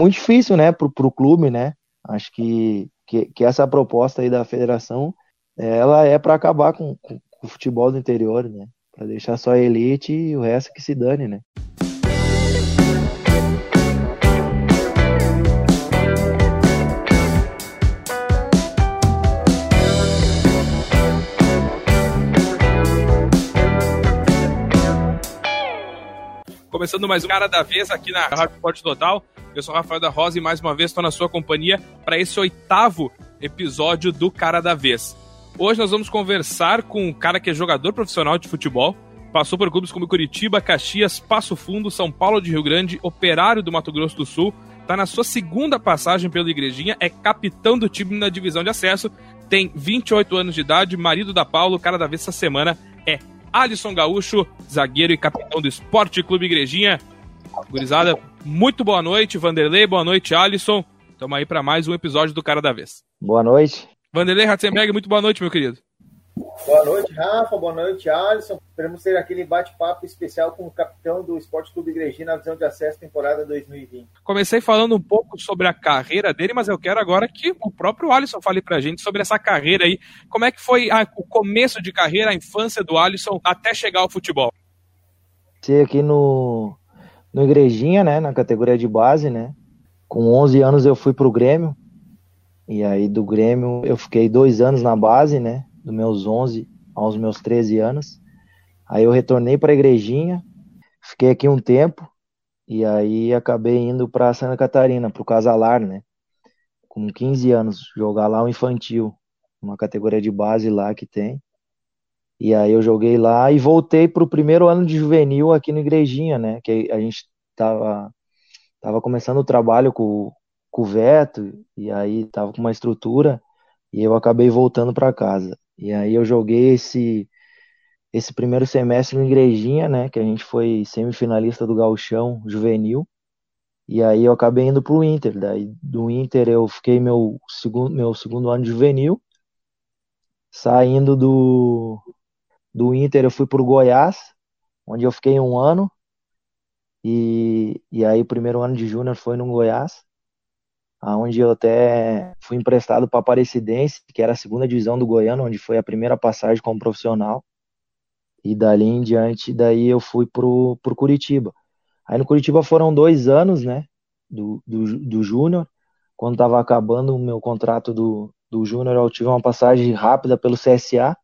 muito difícil, né, pro, pro clube, né? Acho que, que, que essa proposta aí da federação, ela é para acabar com, com, com, o futebol do interior, né? Para deixar só a elite e o resto que se dane, né? Começando mais um Cara da Vez aqui na Rádio Esporte Total. Eu sou Rafael da Rosa e mais uma vez estou na sua companhia para esse oitavo episódio do Cara da Vez. Hoje nós vamos conversar com um cara que é jogador profissional de futebol, passou por clubes como Curitiba, Caxias, Passo Fundo, São Paulo de Rio Grande, Operário do Mato Grosso do Sul, está na sua segunda passagem pela Igrejinha, é capitão do time na divisão de acesso, tem 28 anos de idade, marido da Paulo, cara da vez essa semana é Alisson Gaúcho, zagueiro e capitão do Esporte Clube Igrejinha. Gurizada, muito boa noite, Vanderlei, boa noite, Alisson. Estamos aí para mais um episódio do Cara da Vez. Boa noite. Vanderlei Ratzenberg, muito boa noite, meu querido. Boa noite, Rafa. Boa noite, Alisson. Esperamos ter aquele bate-papo especial com o capitão do Esporte Clube Igrejinha na visão de acesso temporada 2020. Comecei falando um pouco sobre a carreira dele, mas eu quero agora que o próprio Alisson fale pra gente sobre essa carreira aí. Como é que foi a, o começo de carreira, a infância do Alisson até chegar ao futebol? Comecei aqui no, no Igrejinha, né, na categoria de base, né. Com 11 anos eu fui pro Grêmio. E aí do Grêmio eu fiquei dois anos na base, né, dos meus 11 aos meus 13 anos. Aí eu retornei para a igrejinha, fiquei aqui um tempo e aí acabei indo para Santa Catarina, para o Casalar, né? Com 15 anos, jogar lá o infantil, uma categoria de base lá que tem. E aí eu joguei lá e voltei para o primeiro ano de juvenil aqui no Igrejinha, né? Que a gente tava, tava começando o trabalho com, com o Veto, e aí tava com uma estrutura, e eu acabei voltando para casa. E aí eu joguei esse esse primeiro semestre no Igrejinha, né, que a gente foi semifinalista do Gauchão Juvenil. E aí eu acabei indo pro Inter. Daí do Inter eu fiquei meu segundo meu segundo ano de juvenil. Saindo do do Inter eu fui pro Goiás, onde eu fiquei um ano. E, e aí o primeiro ano de júnior foi no Goiás onde eu até fui emprestado para Aparecidense, que era a segunda divisão do Goiano, onde foi a primeira passagem como profissional. E dali em diante, daí eu fui pro, pro Curitiba. Aí no Curitiba foram dois anos, né, do, do, do Júnior. Quando estava acabando o meu contrato do, do Júnior, eu tive uma passagem rápida pelo CSA.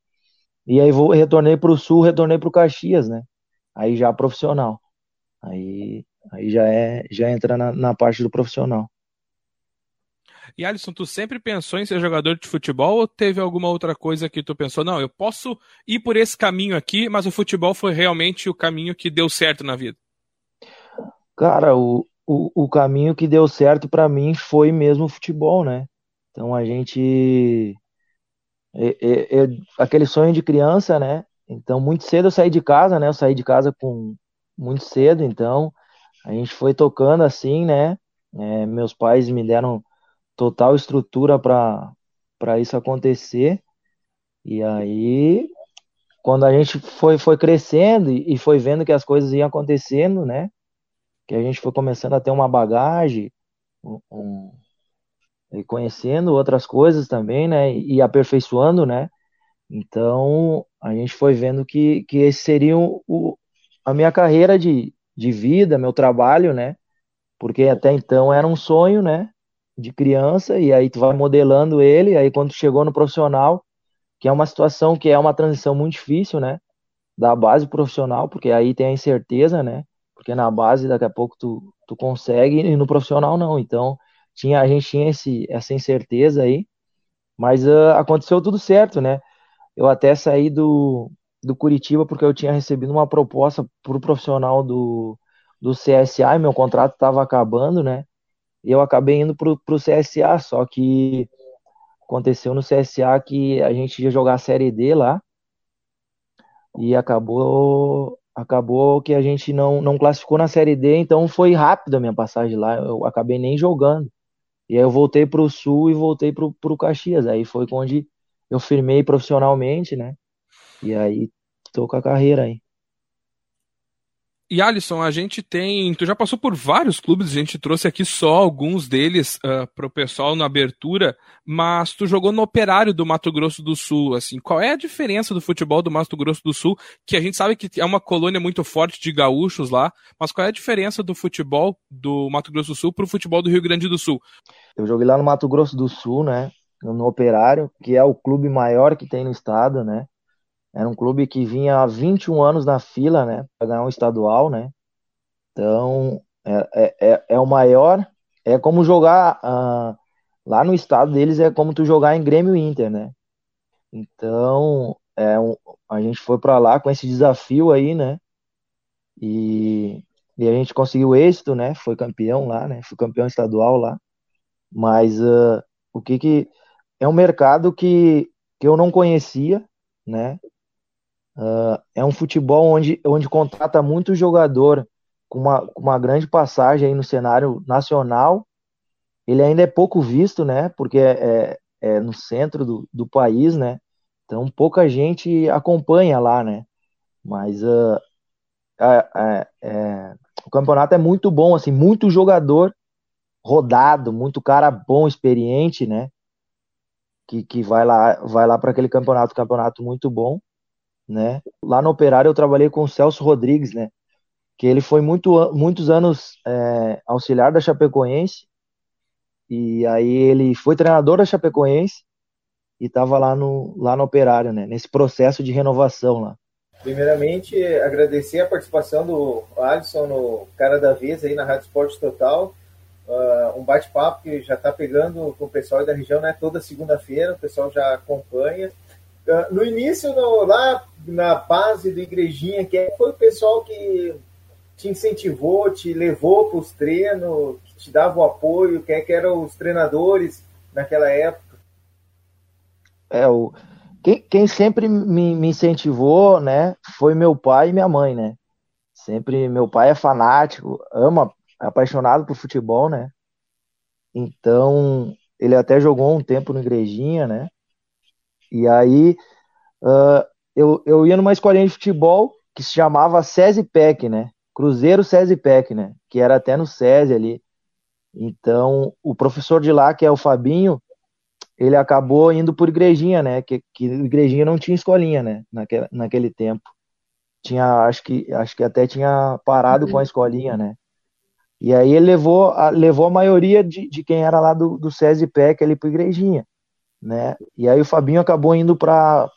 E aí vou, retornei para o Sul, retornei para o Caxias, né? Aí já profissional. Aí, aí já é já entra na, na parte do profissional. E Alisson, tu sempre pensou em ser jogador de futebol ou teve alguma outra coisa que tu pensou, não, eu posso ir por esse caminho aqui, mas o futebol foi realmente o caminho que deu certo na vida? Cara, o, o, o caminho que deu certo para mim foi mesmo o futebol, né? Então a gente. É, é, é, aquele sonho de criança, né? Então muito cedo eu saí de casa, né? Eu saí de casa com muito cedo, então a gente foi tocando assim, né? É, meus pais me deram total estrutura para isso acontecer. E aí, quando a gente foi, foi crescendo e foi vendo que as coisas iam acontecendo, né? Que a gente foi começando a ter uma bagagem, um, um, e conhecendo outras coisas também, né? E aperfeiçoando, né? Então, a gente foi vendo que, que esse seria o, a minha carreira de, de vida, meu trabalho, né? Porque até então era um sonho, né? De criança e aí tu vai modelando ele, aí quando chegou no profissional, que é uma situação que é uma transição muito difícil, né? Da base profissional, porque aí tem a incerteza, né? Porque na base daqui a pouco tu, tu consegue e no profissional não. Então, tinha a gente tinha esse, essa incerteza aí, mas uh, aconteceu tudo certo, né? Eu até saí do, do Curitiba porque eu tinha recebido uma proposta para o profissional do, do CSA e meu contrato estava acabando, né? E eu acabei indo pro, pro CSA, só que aconteceu no CSA que a gente ia jogar a Série D lá e acabou acabou que a gente não, não classificou na Série D, então foi rápido a minha passagem lá, eu acabei nem jogando. E aí eu voltei para o Sul e voltei para o Caxias, aí foi onde eu firmei profissionalmente, né? E aí tô com a carreira aí. E Alisson, a gente tem. Tu já passou por vários clubes, a gente trouxe aqui só alguns deles uh, pro pessoal na abertura, mas tu jogou no Operário do Mato Grosso do Sul. Assim, qual é a diferença do futebol do Mato Grosso do Sul? Que a gente sabe que é uma colônia muito forte de gaúchos lá, mas qual é a diferença do futebol do Mato Grosso do Sul pro futebol do Rio Grande do Sul? Eu joguei lá no Mato Grosso do Sul, né? No Operário, que é o clube maior que tem no estado, né? Era um clube que vinha há 21 anos na fila, né, para ganhar um estadual, né? Então, é, é, é, é o maior, é como jogar uh, lá no estado deles, é como tu jogar em Grêmio Inter, né? Então, é um, a gente foi para lá com esse desafio aí, né? E, e a gente conseguiu êxito, né? Foi campeão lá, né? Fui campeão estadual lá. Mas uh, o que que é um mercado que, que eu não conhecia, né? Uh, é um futebol onde, onde contrata muito jogador com uma, uma grande passagem aí no cenário nacional. Ele ainda é pouco visto, né? Porque é, é, é no centro do, do país, né? Então pouca gente acompanha lá, né? Mas uh, é, é, o campeonato é muito bom, assim, muito jogador rodado, muito cara bom, experiente, né? Que, que vai lá, vai lá para aquele campeonato, campeonato muito bom né? Lá no Operário eu trabalhei com o Celso Rodrigues, né? Que ele foi muito, muitos anos é, auxiliar da Chapecoense e aí ele foi treinador da Chapecoense e estava lá no, lá no Operário, né? Nesse processo de renovação lá. Primeiramente, agradecer a participação do Alisson no Cara da Vez aí na Rádio Esporte Total. Uh, um bate-papo que já está pegando com o pessoal da região, né? Toda segunda-feira, o pessoal já acompanha. Uh, no início, no, lá na base do Igrejinha, que foi o pessoal que te incentivou, te levou para os treinos, que te dava o apoio, quem é que eram os treinadores naquela época? É, o, quem, quem sempre me, me, incentivou, né, foi meu pai e minha mãe, né? Sempre, meu pai é fanático, ama, é apaixonado por futebol, né? Então, ele até jogou um tempo no Igrejinha, né? E aí, uh, eu, eu ia numa escolinha de futebol que se chamava SESI-PEC, né? Cruzeiro SESI-PEC, né? Que era até no SESI ali. Então, o professor de lá, que é o Fabinho, ele acabou indo por igrejinha, né? Que, que igrejinha não tinha escolinha, né? Naquele, naquele tempo. Tinha, acho que, acho que até tinha parado uhum. com a escolinha, né? E aí ele levou a, levou a maioria de, de quem era lá do, do SESI PEC ali para igrejinha, né? E aí o Fabinho acabou indo para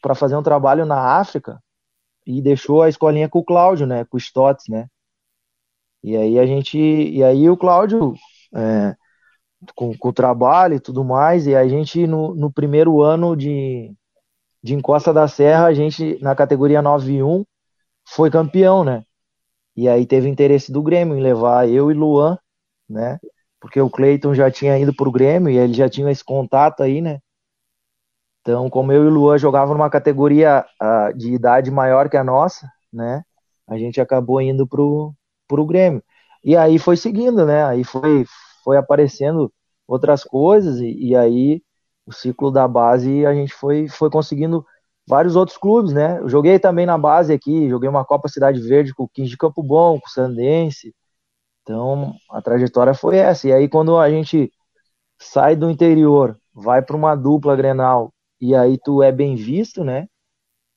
para fazer um trabalho na África e deixou a escolinha com o Cláudio, né, com o Stotts, né. E aí a gente, e aí o Cláudio é, com, com, o trabalho e tudo mais, e a gente no, no primeiro ano de, de Encosta da Serra, a gente na categoria 9-1 foi campeão, né. E aí teve interesse do Grêmio em levar eu e Luan, né, porque o Cleiton já tinha ido pro Grêmio e ele já tinha esse contato aí, né. Então, como eu e o Luan jogavam numa categoria uh, de idade maior que a nossa, né? A gente acabou indo pro, pro Grêmio. E aí foi seguindo, né? Aí foi, foi aparecendo outras coisas, e, e aí o ciclo da base a gente foi, foi conseguindo vários outros clubes, né? Eu joguei também na base aqui, joguei uma Copa Cidade Verde com o 15 de Campo Bom, com o Sandense. Então, a trajetória foi essa. E aí, quando a gente sai do interior, vai para uma dupla Grenal e aí tu é bem visto, né?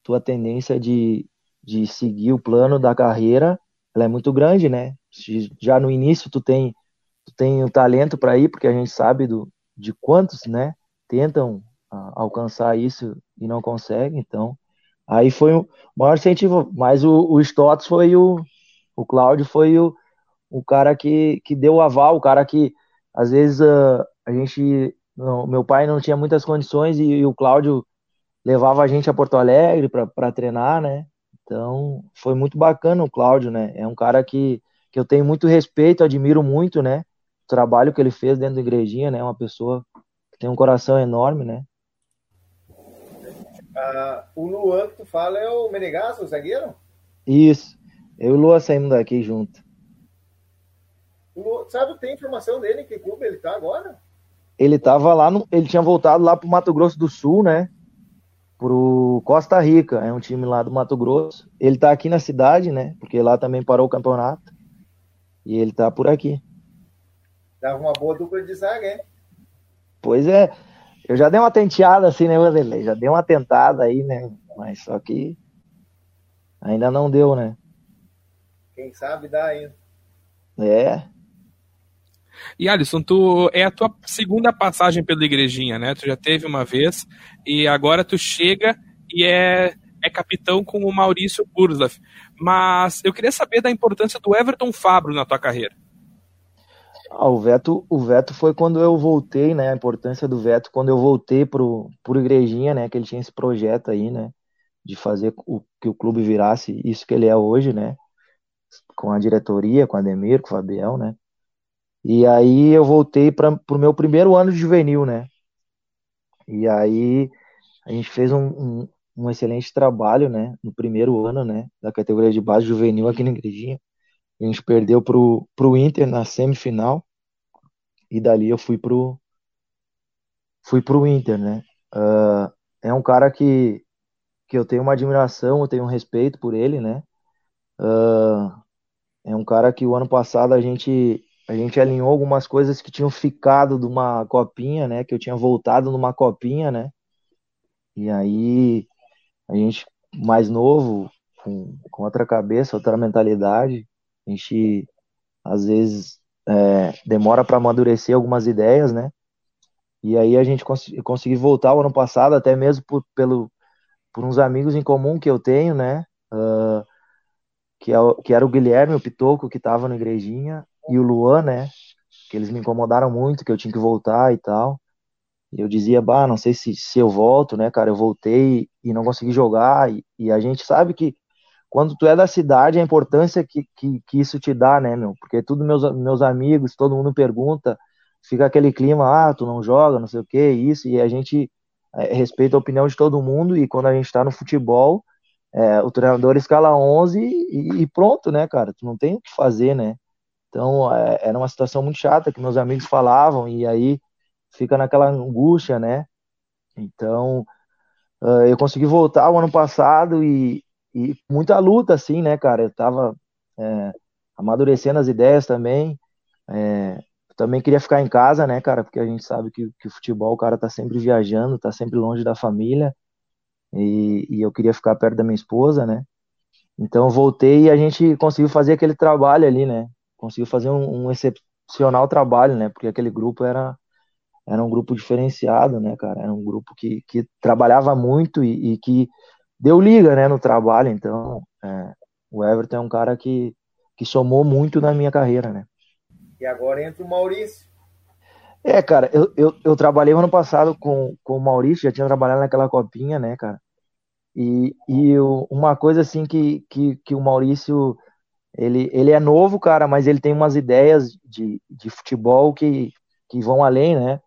Tua tendência de, de seguir o plano da carreira, ela é muito grande, né? Já no início tu tem tu tem o talento para ir, porque a gente sabe do, de quantos, né, tentam a, alcançar isso e não conseguem, então aí foi o maior incentivo, mas o, o Stotts foi o o Cláudio foi o, o cara que, que deu o aval, o cara que às vezes uh, a gente não, meu pai não tinha muitas condições e, e o Cláudio levava a gente a Porto Alegre para treinar, né? Então foi muito bacana o Cláudio, né? É um cara que, que eu tenho muito respeito, admiro muito, né? O trabalho que ele fez dentro da igrejinha, né? Uma pessoa que tem um coração enorme, né? Ah, o Luan que tu fala é o Menegasso, o zagueiro? Isso. Eu e o Luan saímos daqui junto. O sabe, tem informação dele em que clube ele tá agora? ele tava lá, no, ele tinha voltado lá pro Mato Grosso do Sul, né? pro Costa Rica, é um time lá do Mato Grosso. Ele tá aqui na cidade, né? Porque lá também parou o campeonato. E ele tá por aqui. Dava uma boa dupla de zaga, hein? Pois é. Eu já dei uma tenteada assim, né, Vanderlei? Já dei uma tentada aí, né? Mas só que ainda não deu, né? Quem sabe dá ainda. É. E Alisson, tu é a tua segunda passagem pela igrejinha, né? Tu já teve uma vez e agora tu chega e é, é capitão com o Maurício Burslav. Mas eu queria saber da importância do Everton Fabro na tua carreira. Ah, o Veto, o Veto foi quando eu voltei, né? A importância do Veto quando eu voltei pro, pro Igrejinha, né? Que ele tinha esse projeto aí, né? De fazer o, que o clube virasse isso que ele é hoje, né? Com a diretoria, com a Ademir, com o Fabião, né? E aí eu voltei para o meu primeiro ano de juvenil, né? E aí a gente fez um, um, um, excelente trabalho, né? No primeiro ano, né? Da categoria de base juvenil aqui na Igrejinha. A gente perdeu pro, pro Inter na semifinal. E dali eu fui pro fui pro Inter, né? Uh, é um cara que, que eu tenho uma admiração, eu tenho um respeito por ele, né? Uh, é um cara que o ano passado a gente a gente alinhou algumas coisas que tinham ficado de uma copinha, né? Que eu tinha voltado numa copinha, né? E aí a gente mais novo, com, com outra cabeça, outra mentalidade, a gente às vezes é, demora para amadurecer algumas ideias, né? E aí a gente cons consegui voltar o ano passado, até mesmo por, pelo, por uns amigos em comum que eu tenho, né? Uh, que, é, que era o Guilherme, o Pitoco, que estava na igrejinha, e o Luan, né? Que eles me incomodaram muito, que eu tinha que voltar e tal. E eu dizia, bah, não sei se, se eu volto, né, cara? Eu voltei e não consegui jogar. E, e a gente sabe que quando tu é da cidade, a importância que, que, que isso te dá, né, meu? Porque tudo meus, meus amigos, todo mundo pergunta, fica aquele clima, ah, tu não joga, não sei o que, isso, e a gente é, respeita a opinião de todo mundo, e quando a gente tá no futebol, é, o treinador escala 11 e, e, pronto, né, cara? Tu não tem o que fazer, né? Então, é, era uma situação muito chata que meus amigos falavam, e aí fica naquela angústia, né? Então, uh, eu consegui voltar o ano passado e, e muita luta, assim, né, cara? Eu tava é, amadurecendo as ideias também. É, também queria ficar em casa, né, cara? Porque a gente sabe que, que o futebol, o cara tá sempre viajando, tá sempre longe da família. E, e eu queria ficar perto da minha esposa, né? Então voltei e a gente conseguiu fazer aquele trabalho ali, né? Conseguiu fazer um, um excepcional trabalho, né? Porque aquele grupo era, era um grupo diferenciado, né, cara? Era um grupo que, que trabalhava muito e, e que deu liga, né, no trabalho. Então, é, o Everton é um cara que, que somou muito na minha carreira, né? E agora entra o Maurício. É, cara, eu, eu, eu trabalhei ano passado com, com o Maurício, já tinha trabalhado naquela copinha, né, cara? E, e eu, uma coisa assim que, que, que o Maurício, ele, ele é novo, cara, mas ele tem umas ideias de, de futebol que, que vão além, né?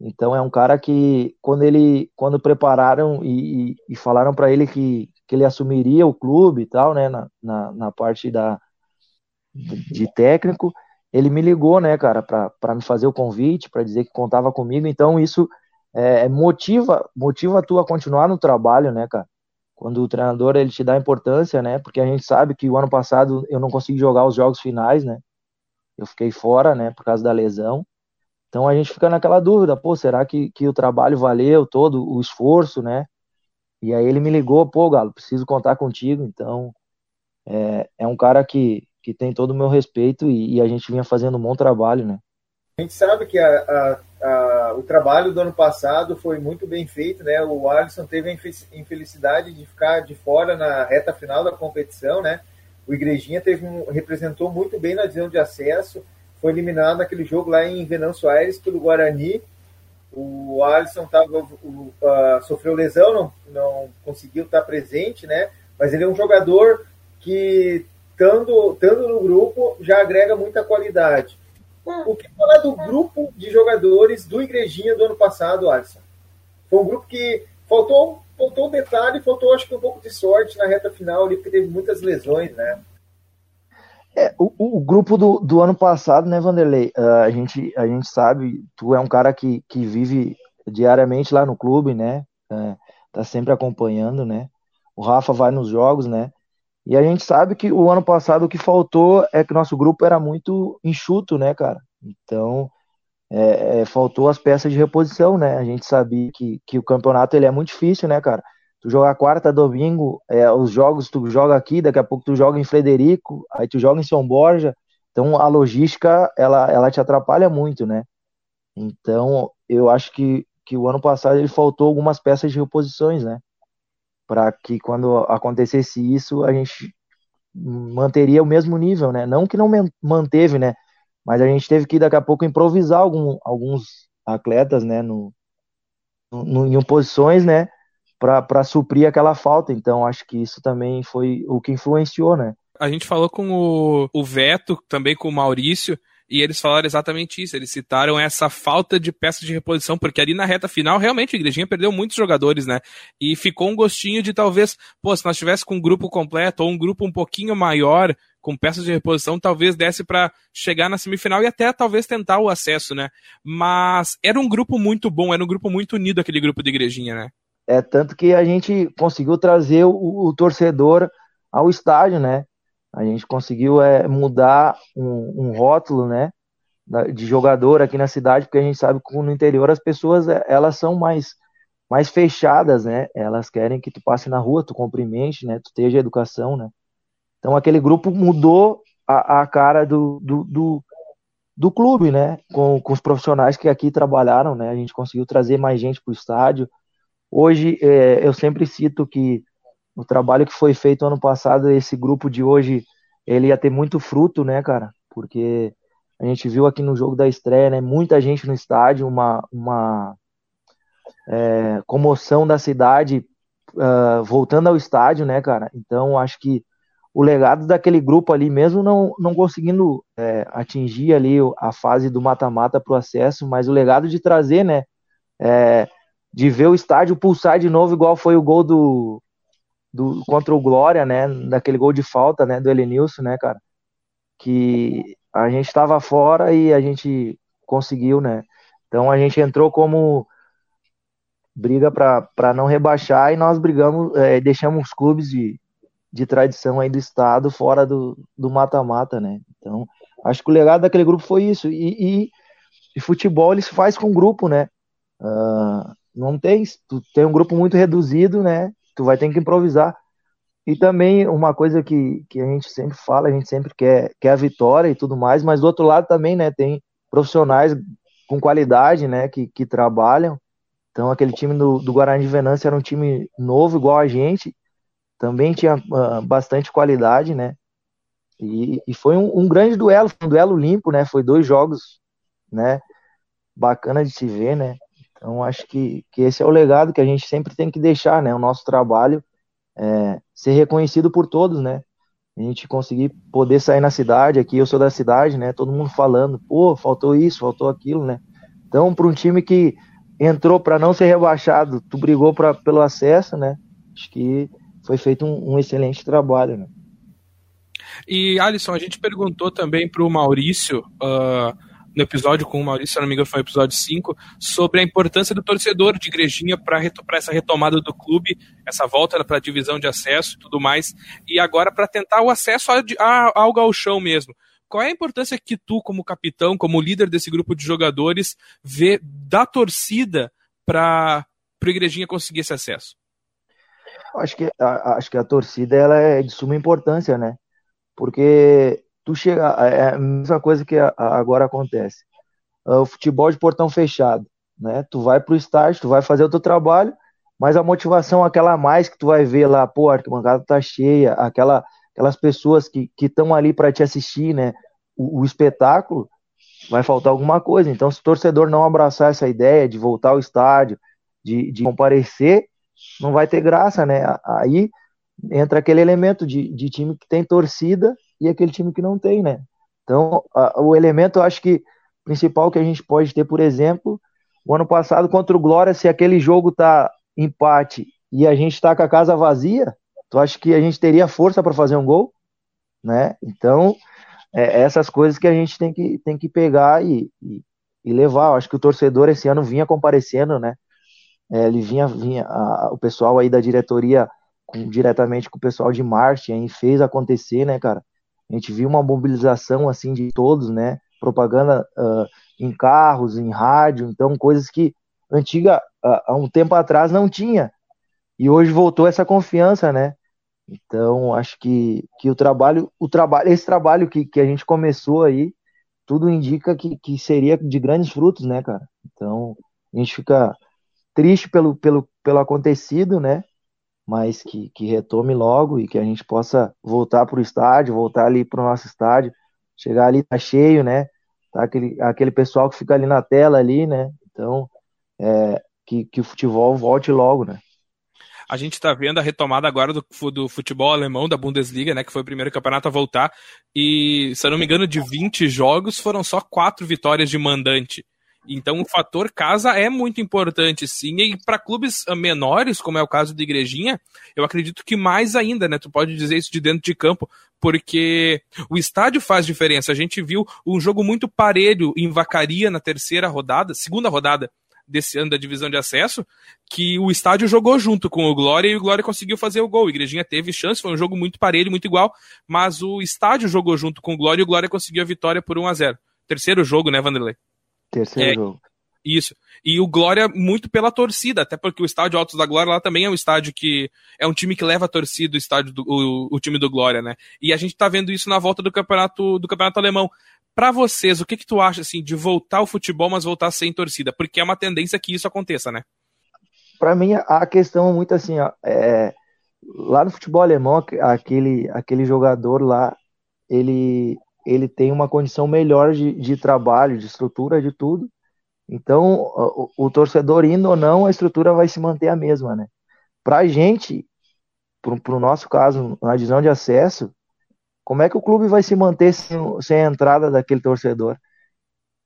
Então é um cara que quando ele quando prepararam e, e, e falaram para ele que, que ele assumiria o clube e tal, né, na, na, na parte da de técnico, ele me ligou, né, cara, para me fazer o convite, para dizer que contava comigo. Então isso é, motiva motiva tu a continuar no trabalho, né, cara? Quando o treinador ele te dá importância, né? Porque a gente sabe que o ano passado eu não consegui jogar os jogos finais, né? Eu fiquei fora, né, por causa da lesão. Então a gente fica naquela dúvida, pô, será que, que o trabalho valeu todo, o esforço, né? E aí ele me ligou, pô, Galo, preciso contar contigo. Então é, é um cara que, que tem todo o meu respeito e, e, a gente vinha fazendo um bom trabalho, né? A gente sabe que a, a, a, o trabalho do ano passado foi muito bem feito, né? O Alisson teve a infelicidade de ficar de fora na reta final da competição, né? O Igrejinha teve um, representou muito bem na divisão de acesso foi eliminado naquele jogo lá em Venâncio Aires pelo Guarani. O Alisson tava, uh, sofreu lesão, não, não conseguiu estar presente, né? Mas ele é um jogador que, estando no grupo, já agrega muita qualidade. O que falar do grupo de jogadores do Igrejinha do ano passado, Alisson? Foi um grupo que faltou, faltou um detalhe, faltou acho que um pouco de sorte na reta final ali, porque teve muitas lesões, né? É, o, o, grupo do, do ano passado, né, Vanderlei? Uh, a, gente, a gente sabe, tu é um cara que, que vive diariamente lá no clube, né? Uh, tá sempre acompanhando, né? O Rafa vai nos jogos, né? E a gente sabe que o ano passado o que faltou é que nosso grupo era muito enxuto, né, cara? Então, é, é, faltou as peças de reposição, né? A gente sabia que, que o campeonato ele é muito difícil, né, cara? Tu joga quarta, domingo, é, os jogos tu joga aqui, daqui a pouco tu joga em Frederico, aí tu joga em São Borja. Então a logística ela, ela te atrapalha muito, né? Então eu acho que, que o ano passado ele faltou algumas peças de reposições, né? Para que quando acontecesse isso a gente manteria o mesmo nível, né? Não que não manteve, né? Mas a gente teve que daqui a pouco improvisar algum, alguns atletas, né? No, no, em posições, né? para suprir aquela falta. Então, acho que isso também foi o que influenciou, né? A gente falou com o, o Veto, também com o Maurício, e eles falaram exatamente isso. Eles citaram essa falta de peça de reposição, porque ali na reta final, realmente, a Igrejinha perdeu muitos jogadores, né? E ficou um gostinho de talvez, pô, se nós tivesse com um grupo completo ou um grupo um pouquinho maior, com peças de reposição, talvez desse para chegar na semifinal e até talvez tentar o acesso, né? Mas era um grupo muito bom, era um grupo muito unido aquele grupo de Igrejinha, né? É tanto que a gente conseguiu trazer o, o torcedor ao estádio, né? A gente conseguiu é, mudar um, um, rótulo, né? De jogador aqui na cidade, porque a gente sabe que no interior as pessoas é, elas são mais mais fechadas, né? Elas querem que tu passe na rua, tu cumprimente, né? Tu esteja educação, né? Então aquele grupo mudou a, a cara do, do, do, do clube, né? Com, com os profissionais que aqui trabalharam, né? A gente conseguiu trazer mais gente para o estádio, Hoje, é, eu sempre cito que o trabalho que foi feito ano passado, esse grupo de hoje, ele ia ter muito fruto, né, cara? Porque a gente viu aqui no jogo da estreia, né, muita gente no estádio, uma, uma é, comoção da cidade uh, voltando ao estádio, né, cara? Então, acho que o legado daquele grupo ali, mesmo não, não conseguindo é, atingir ali a fase do mata-mata para o acesso, mas o legado de trazer, né, é, de ver o estádio pulsar de novo, igual foi o gol do, do contra o Glória, né? Daquele gol de falta, né? Do Elenilson, né, cara? Que a gente estava fora e a gente conseguiu, né? Então a gente entrou como briga para não rebaixar e nós brigamos, é, deixamos os clubes de, de tradição aí do estado fora do mata-mata, né? Então acho que o legado daquele grupo foi isso. E, e, e futebol ele se faz com grupo, né? Uh, não tem, tu tem um grupo muito reduzido, né? Tu vai ter que improvisar. E também uma coisa que, que a gente sempre fala, a gente sempre quer, quer a vitória e tudo mais, mas do outro lado também, né, tem profissionais com qualidade, né, que, que trabalham. Então aquele time do, do Guarani de Venâncio era um time novo, igual a gente, também tinha uh, bastante qualidade, né, e, e foi um, um, grande duelo, um duelo limpo, né, foi dois jogos, né, bacana de se ver, né, então, acho que, que esse é o legado que a gente sempre tem que deixar, né? O nosso trabalho é, ser reconhecido por todos, né? A gente conseguir poder sair na cidade, aqui eu sou da cidade, né? Todo mundo falando, pô, faltou isso, faltou aquilo, né? Então, para um time que entrou para não ser rebaixado, tu brigou pra, pelo acesso, né? Acho que foi feito um, um excelente trabalho, né? E, Alisson, a gente perguntou também para o Maurício. Uh no episódio com o Maurício, se não me engano, foi o episódio 5, sobre a importância do torcedor de Igrejinha para essa retomada do clube, essa volta para a divisão de acesso e tudo mais, e agora para tentar o acesso a, a, ao galchão mesmo. Qual é a importância que tu, como capitão, como líder desse grupo de jogadores, vê da torcida para o Igrejinha conseguir esse acesso? Acho que, a, acho que a torcida ela é de suma importância, né? Porque tu chega, é, é a mesma coisa que agora acontece. Ah, o futebol de portão fechado, né? Tu vai pro estádio, tu vai fazer o teu trabalho, mas a motivação aquela mais que tu vai ver lá, pô, a arquibancada tá cheia, aquela, aquelas pessoas que estão ali para te assistir, né? O, o, espetáculo, vai faltar alguma coisa. Então, se o torcedor não abraçar essa ideia de voltar ao estádio, de, de comparecer, não vai ter graça, né? Aí entra aquele elemento de, de time que tem torcida e aquele time que não tem, né? Então, a, o elemento, eu acho que principal que a gente pode ter, por exemplo, o ano passado contra o Glória, se aquele jogo tá empate e a gente tá com a casa vazia, tu acha que a gente teria força para fazer um gol, né? Então, é, essas coisas que a gente tem que, tem que pegar e, e, e levar. Eu acho que o torcedor esse ano vinha comparecendo, né? é, ele vinha, vinha a, o pessoal aí da diretoria com, diretamente com o pessoal de marketing fez acontecer, né, cara? A gente viu uma mobilização assim de todos, né? Propaganda uh, em carros, em rádio, então coisas que antiga uh, há um tempo atrás não tinha. E hoje voltou essa confiança, né? Então, acho que, que o trabalho, o trabalho, esse trabalho que, que a gente começou aí, tudo indica que, que seria de grandes frutos, né, cara? Então, a gente fica triste pelo, pelo, pelo acontecido, né? Mas que, que retome logo e que a gente possa voltar para o estádio, voltar ali para o nosso estádio, chegar ali tá cheio, né? Tá aquele, aquele pessoal que fica ali na tela ali, né? Então, é, que, que o futebol volte logo, né? A gente está vendo a retomada agora do, do, futebol alemão, da Bundesliga, né? Que foi o primeiro campeonato a voltar. E, se eu não me engano, de 20 jogos, foram só quatro vitórias de mandante. Então o fator casa é muito importante, sim. E para clubes ah, menores, como é o caso da Igrejinha, eu acredito que mais ainda, né? Tu pode dizer isso de dentro de campo, porque o estádio faz diferença. A gente viu um jogo muito parelho em Vacaria na terceira rodada, segunda rodada desse ano da divisão de acesso, que o estádio jogou junto com o Glória e o Glória conseguiu fazer o gol. A Igrejinha teve chance, foi um jogo muito parelho, muito igual, mas o estádio jogou junto com o Glória e o Glória conseguiu a vitória por 1 a 0 Terceiro jogo, né, Vanderlei? Terceiro é, jogo. Isso. E o Glória muito pela torcida, até porque o estádio Altos da Glória lá também é um estádio que é um time que leva a torcida, o estádio do, o, o time do Glória, né? E a gente tá vendo isso na volta do campeonato do campeonato alemão. Para vocês, o que que tu acha assim de voltar ao futebol, mas voltar sem torcida? Porque é uma tendência que isso aconteça, né? Para mim a questão é muito assim, ó, é, lá no futebol alemão, aquele aquele jogador lá, ele ele tem uma condição melhor de, de trabalho, de estrutura, de tudo. Então, o, o, torcedor indo ou não, a estrutura vai se manter a mesma, né? Para a gente, para o nosso caso, na divisão de acesso, como é que o clube vai se manter sem, sem a entrada daquele torcedor,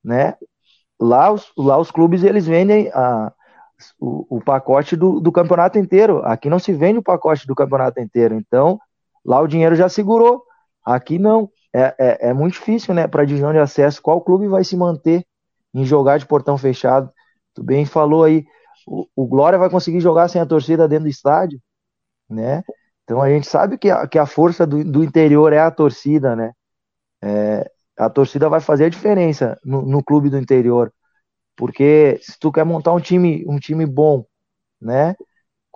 né? Lá os, lá os clubes eles vendem a, o, o pacote do, do campeonato inteiro. Aqui não se vende o pacote do campeonato inteiro. Então, lá o dinheiro já segurou. Aqui não é, é, é muito difícil, né, para divisão de acesso. Qual clube vai se manter em jogar de portão fechado? Tu bem falou aí, o, o Glória vai conseguir jogar sem a torcida dentro do estádio, né? Então a gente sabe que a, que a força do, do interior é a torcida, né? É, a torcida vai fazer a diferença no, no, clube do interior, porque se tu quer montar um time, um time bom, né?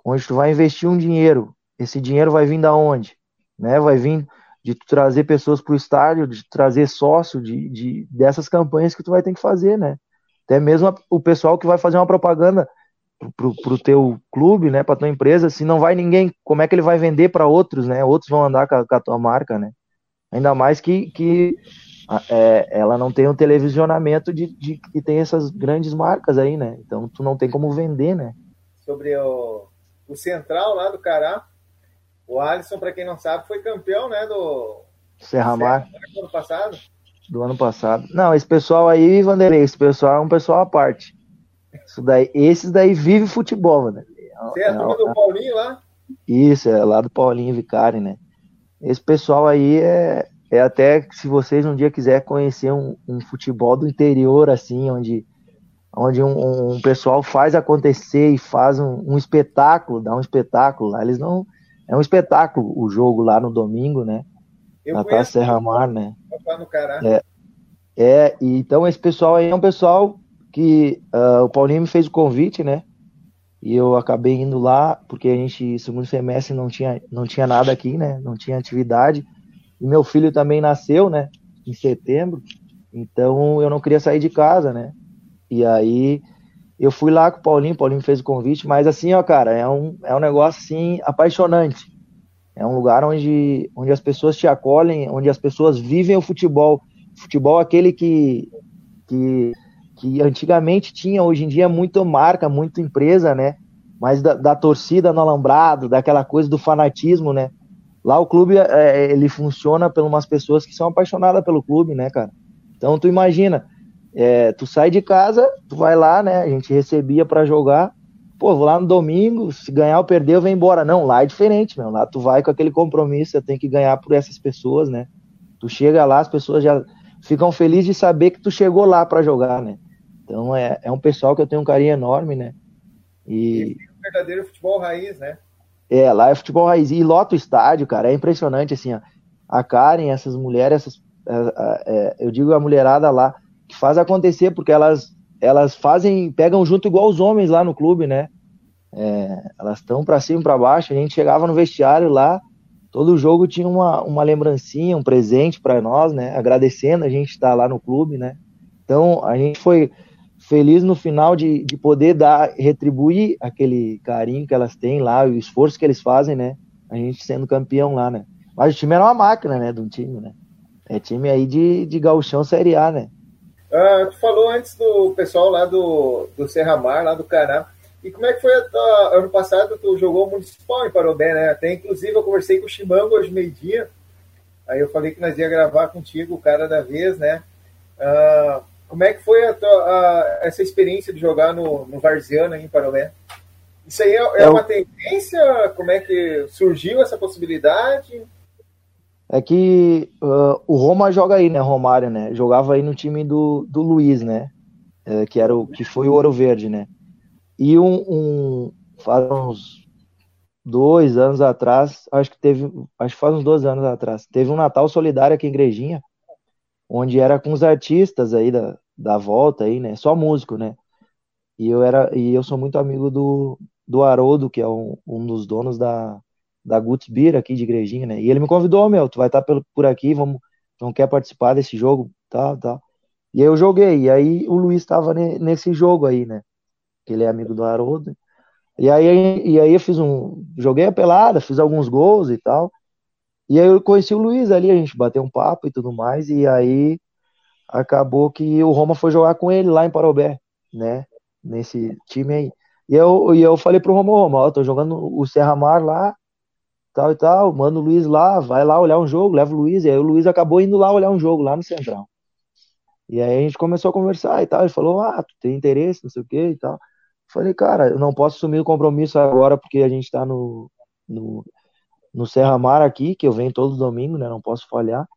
Onde tu vai investir um dinheiro, esse dinheiro vai vir da onde? Né? Vai vir de trazer pessoas para o estádio, de trazer sócio, de, de, dessas campanhas que tu vai ter que fazer, né? Até mesmo o pessoal que vai fazer uma propaganda pro, pro teu clube, né, pra tua empresa, se não vai ninguém, como é que ele vai vender para outros, né? Outros vão andar com a, com a, tua marca, né? Ainda mais que, que é, ela não tem um televisionamento de, de que tem essas grandes marcas aí, né? Então tu não tem como vender, né? Sobre o, o central lá do Cará, o Alisson, para quem não sabe, foi campeão, né, do Serra Mar do ano passado. Do ano passado. Não, esse pessoal aí, Vanderlei, esse pessoal é um pessoal à parte. Isso daí, esses daí vive futebol, Vanderlei. Você é a turma é, do Paulinho lá? Isso, é lá do Paulinho Vicari, né? Esse pessoal aí é, é até se vocês um dia quiser conhecer um, um futebol do interior, assim, onde, onde um, um pessoal faz acontecer e faz um, um espetáculo, dá um espetáculo lá. Eles não é um espetáculo o jogo lá no domingo, né? Eu na Taça Serra Mar, né? No Cará. É, é, e então esse pessoal aí é um pessoal que uh, o Paulinho me fez o convite, né? E eu acabei indo lá, porque a gente, segundo semestre, não tinha, não tinha nada aqui, né? Não tinha atividade. E meu filho também nasceu, né? Em setembro. Então eu não queria sair de casa, né? E aí eu fui lá com o Paulinho, o Paulinho fez o convite, mas assim, ó, cara, é um, é um negócio assim apaixonante. É um lugar onde, onde as pessoas te acolhem, onde as pessoas vivem o futebol. Futebol aquele que, que, que antigamente tinha, hoje em dia é muito marca, muito empresa, né? Mas da, da torcida no alambrado, daquela coisa do fanatismo, né? Lá o clube, é, ele funciona por umas pessoas que são apaixonadas pelo clube, né, cara? Então tu imagina, é, tu sai de casa, tu vai lá, né? A gente recebia para jogar. Pô, vou lá no domingo, se ganhar ou perder, eu venho embora. Não, lá é diferente, meu. Lá tu vai com aquele compromisso, você tem que ganhar por essas pessoas, né? Tu chega lá, as pessoas já ficam felizes de saber que tu chegou lá para jogar, né? Então é, é um pessoal que eu tenho um carinho enorme, né? E, e um verdadeiro futebol raiz, né? É, lá é futebol raiz. E lota o estádio, cara. É impressionante, assim, ó. A Karen, essas mulheres, essas, é, é, eu digo a mulherada lá, que faz acontecer, porque elas, elas fazem, pegam junto igual os homens lá no clube, né? É, elas estão para cima e para baixo. A gente chegava no vestiário lá, todo jogo tinha uma, uma lembrancinha, um presente para nós, né? Agradecendo a gente estar tá lá no clube, né? Então a gente foi feliz no final de, de poder dar, retribuir aquele carinho que elas têm lá, o esforço que eles fazem, né? A gente sendo campeão lá, né? Mas o time era uma máquina, né? De um time, né? É time aí de, de gauchão Série A, né? Ah, tu falou antes do pessoal lá do, do Serra Mar, lá do Cará. E como é que foi a, ano passado? Tu jogou o Municipal em Parobé, né? Até inclusive eu conversei com o Chimango hoje meio-dia. Aí eu falei que nós ia gravar contigo, o cara da vez, né? Ah, como é que foi a tua, a, essa experiência de jogar no, no Varziano em Parobé? Isso aí é, é, uma tendência? Como é que surgiu essa possibilidade? É que uh, o Roma joga aí, né? Romário, né? Jogava aí no time do, do Luiz, né? É, que era o que foi o Ouro Verde, né? E um, um faz uns dois anos atrás, acho que teve, acho que faz uns dois anos atrás, teve um Natal solidário aqui em Igrejinha, onde era com os artistas aí da, da volta aí, né? Só músico, né? E eu era e eu sou muito amigo do, do Haroldo, que é um, um dos donos da, da Guts Beer aqui de Igrejinha, né? E ele me convidou, meu, tu vai estar tá por aqui, vamos, não quer participar desse jogo, tal, tal. E aí eu joguei, e aí o Luiz estava nesse jogo aí, né? Que ele é amigo do Haroldo. E aí, e aí eu fiz um, joguei a pelada, fiz alguns gols e tal. E aí eu conheci o Luiz ali, a gente bateu um papo e tudo mais, e aí acabou que o Roma foi jogar com ele lá em Parobé, né? Nesse time aí. E eu, e eu falei pro Roma, Roma, ó, tô jogando o Serra Mar lá, tal e tal, manda o Luiz lá, vai lá olhar um jogo, leva o Luiz, e aí o Luiz acabou indo lá olhar um jogo, lá no Central. E aí a gente começou a conversar e tal, ele falou, ah, tu tem interesse, não sei o que e tal. Falei, cara, eu não posso assumir o compromisso agora porque a gente tá no, no no Serra Mar aqui, que eu venho todo domingo, né? Não posso falhar.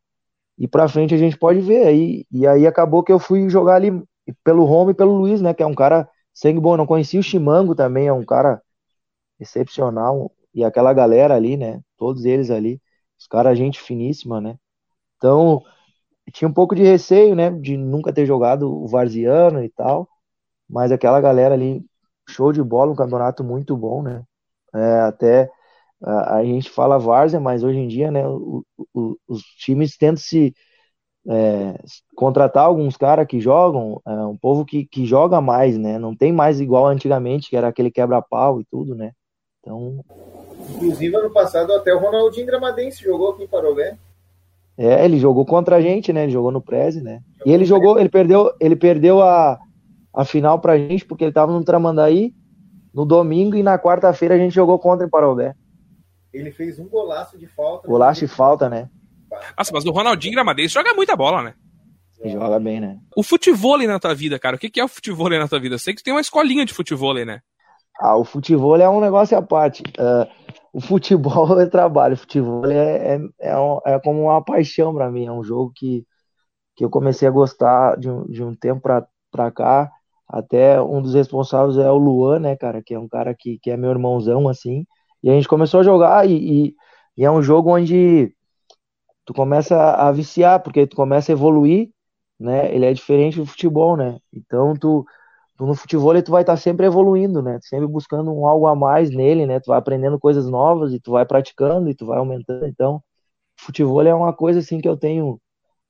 E pra frente a gente pode ver aí. E aí acabou que eu fui jogar ali pelo Roma e pelo Luiz, né? Que é um cara sangue bom. Não conhecia o Chimango também, é um cara excepcional. E aquela galera ali, né? Todos eles ali, os caras, gente finíssima, né? Então, tinha um pouco de receio, né? De nunca ter jogado o Varziano e tal. Mas aquela galera ali, show de bola, um campeonato muito bom, né? É, até a, a gente fala várzea, mas hoje em dia, né, o, o, os times tentam se é, contratar alguns caras que jogam, é, um povo que, que joga mais, né? Não tem mais igual antigamente, que era aquele quebra-pau e tudo, né? Então. Inclusive, ano passado, até o Ronaldinho Gramadense jogou aqui em Parobé. É, ele jogou contra a gente, né? Ele jogou no Preze, né? Jogou e ele jogou, ele perdeu, ele perdeu a, a final pra gente, porque ele tava no Tramandaí no domingo e na quarta-feira a gente jogou contra em Parobé. Ele fez um golaço de falta. Golaço de falta, né? Nossa, mas o Ronaldinho Gramadense joga muita bola, né? Joga bem, né? O futebol na tua vida, cara, o que é o futebol na tua vida? Eu sei que tu tem uma escolinha de futebol, né? Ah, o futebol é um negócio à parte. Uh, o futebol é trabalho, o futebol é, é, é, um, é como uma paixão para mim. É um jogo que, que eu comecei a gostar de um, de um tempo pra cá. Até um dos responsáveis é o Luan, né, cara, que é um cara que, que é meu irmãozão, assim. E a gente começou a jogar e, e, e, é um jogo onde tu começa a viciar, porque tu começa a evoluir, né? Ele é diferente do futebol, né? Então tu, tu no futebol tu vai estar tá sempre evoluindo, né? Sempre buscando um algo a mais nele, né? Tu vai aprendendo coisas novas e tu vai praticando e tu vai aumentando. Então, futebol é uma coisa assim que eu tenho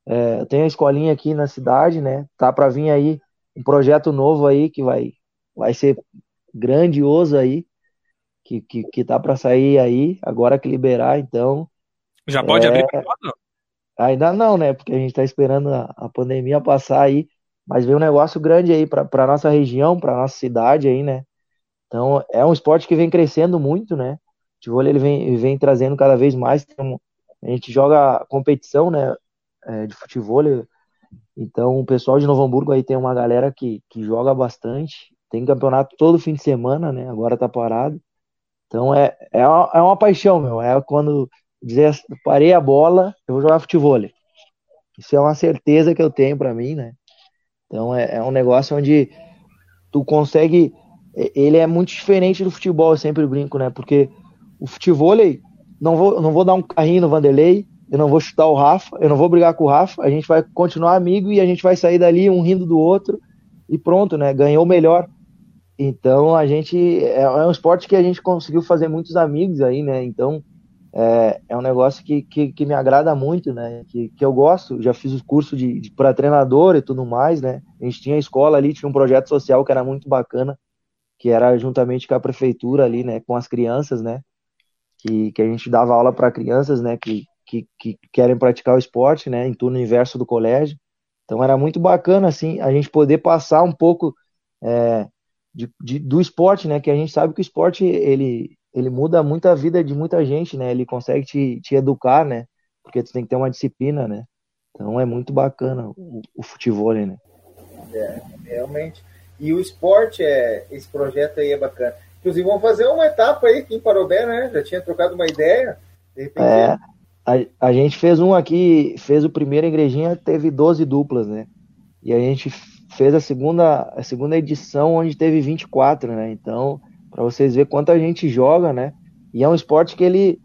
é, eu tenho a escolinha aqui na cidade, né? Tá para vir aí um projeto novo aí que vai vai ser grandioso aí que, que, que tá para sair aí, agora que liberar, então. Já pode é... abrir Ainda não, né? Porque a gente está esperando a, a, pandemia passar aí, mas vem um negócio grande aí para nossa região, para nossa cidade aí, né? Então é um esporte que vem crescendo muito, né? O vôlei ele vem, ele vem trazendo cada vez mais. Um, a gente joga competição, né? É, de futebol. Então o pessoal de Novo Hamburgo aí tem uma galera que, que joga bastante. Tem campeonato todo fim de semana, né? Agora tá parado. Então é, é, uma, é uma paixão, meu. É quando dizer, parei a bola, eu vou jogar futebol. Isso é uma certeza que eu tenho para mim, né? Então é, é, um negócio onde tu consegue ele é muito diferente do futebol, eu sempre brinco, né? Porque o futebol, não vou, não vou dar um carrinho no Vanderlei, eu não vou chutar o Rafa, eu não vou brigar com o Rafa, a gente vai continuar amigo e a gente vai sair dali um rindo do outro e pronto, né? Ganhou o melhor. Então a gente é, é um esporte que a gente conseguiu fazer muitos amigos aí, né? Então é, é um negócio que, que, que, me agrada muito, né? Que, que eu gosto. Já fiz o curso de, de para treinador e tudo mais, né? A gente tinha a escola ali, tinha um projeto social que era muito bacana, que era juntamente com a prefeitura ali, né? Com as crianças, né? Que, que a gente dava aula para crianças, né? Que, que, que querem praticar o esporte, né? Em turno inverso do colégio. Então era muito bacana, assim, a gente poder passar um pouco é, de, de, do esporte, né? Que a gente sabe que o esporte ele, ele muda muito a vida de muita gente, né? Ele consegue te, te educar, né? Porque tu tem que ter uma disciplina, né? Então é muito bacana o, o futebol, né? É, realmente. E o esporte, é, esse projeto aí é bacana. Inclusive, vamos fazer uma etapa aí aqui em Parobé, né? Já tinha trocado uma ideia. De repente... É, a, a gente fez um aqui, fez o primeiro igrejinha, teve 12 duplas, né? E a gente fez a segunda, a segunda edição, onde teve 24, né? Então, para vocês verem quanta gente joga, né? E é um esporte que ele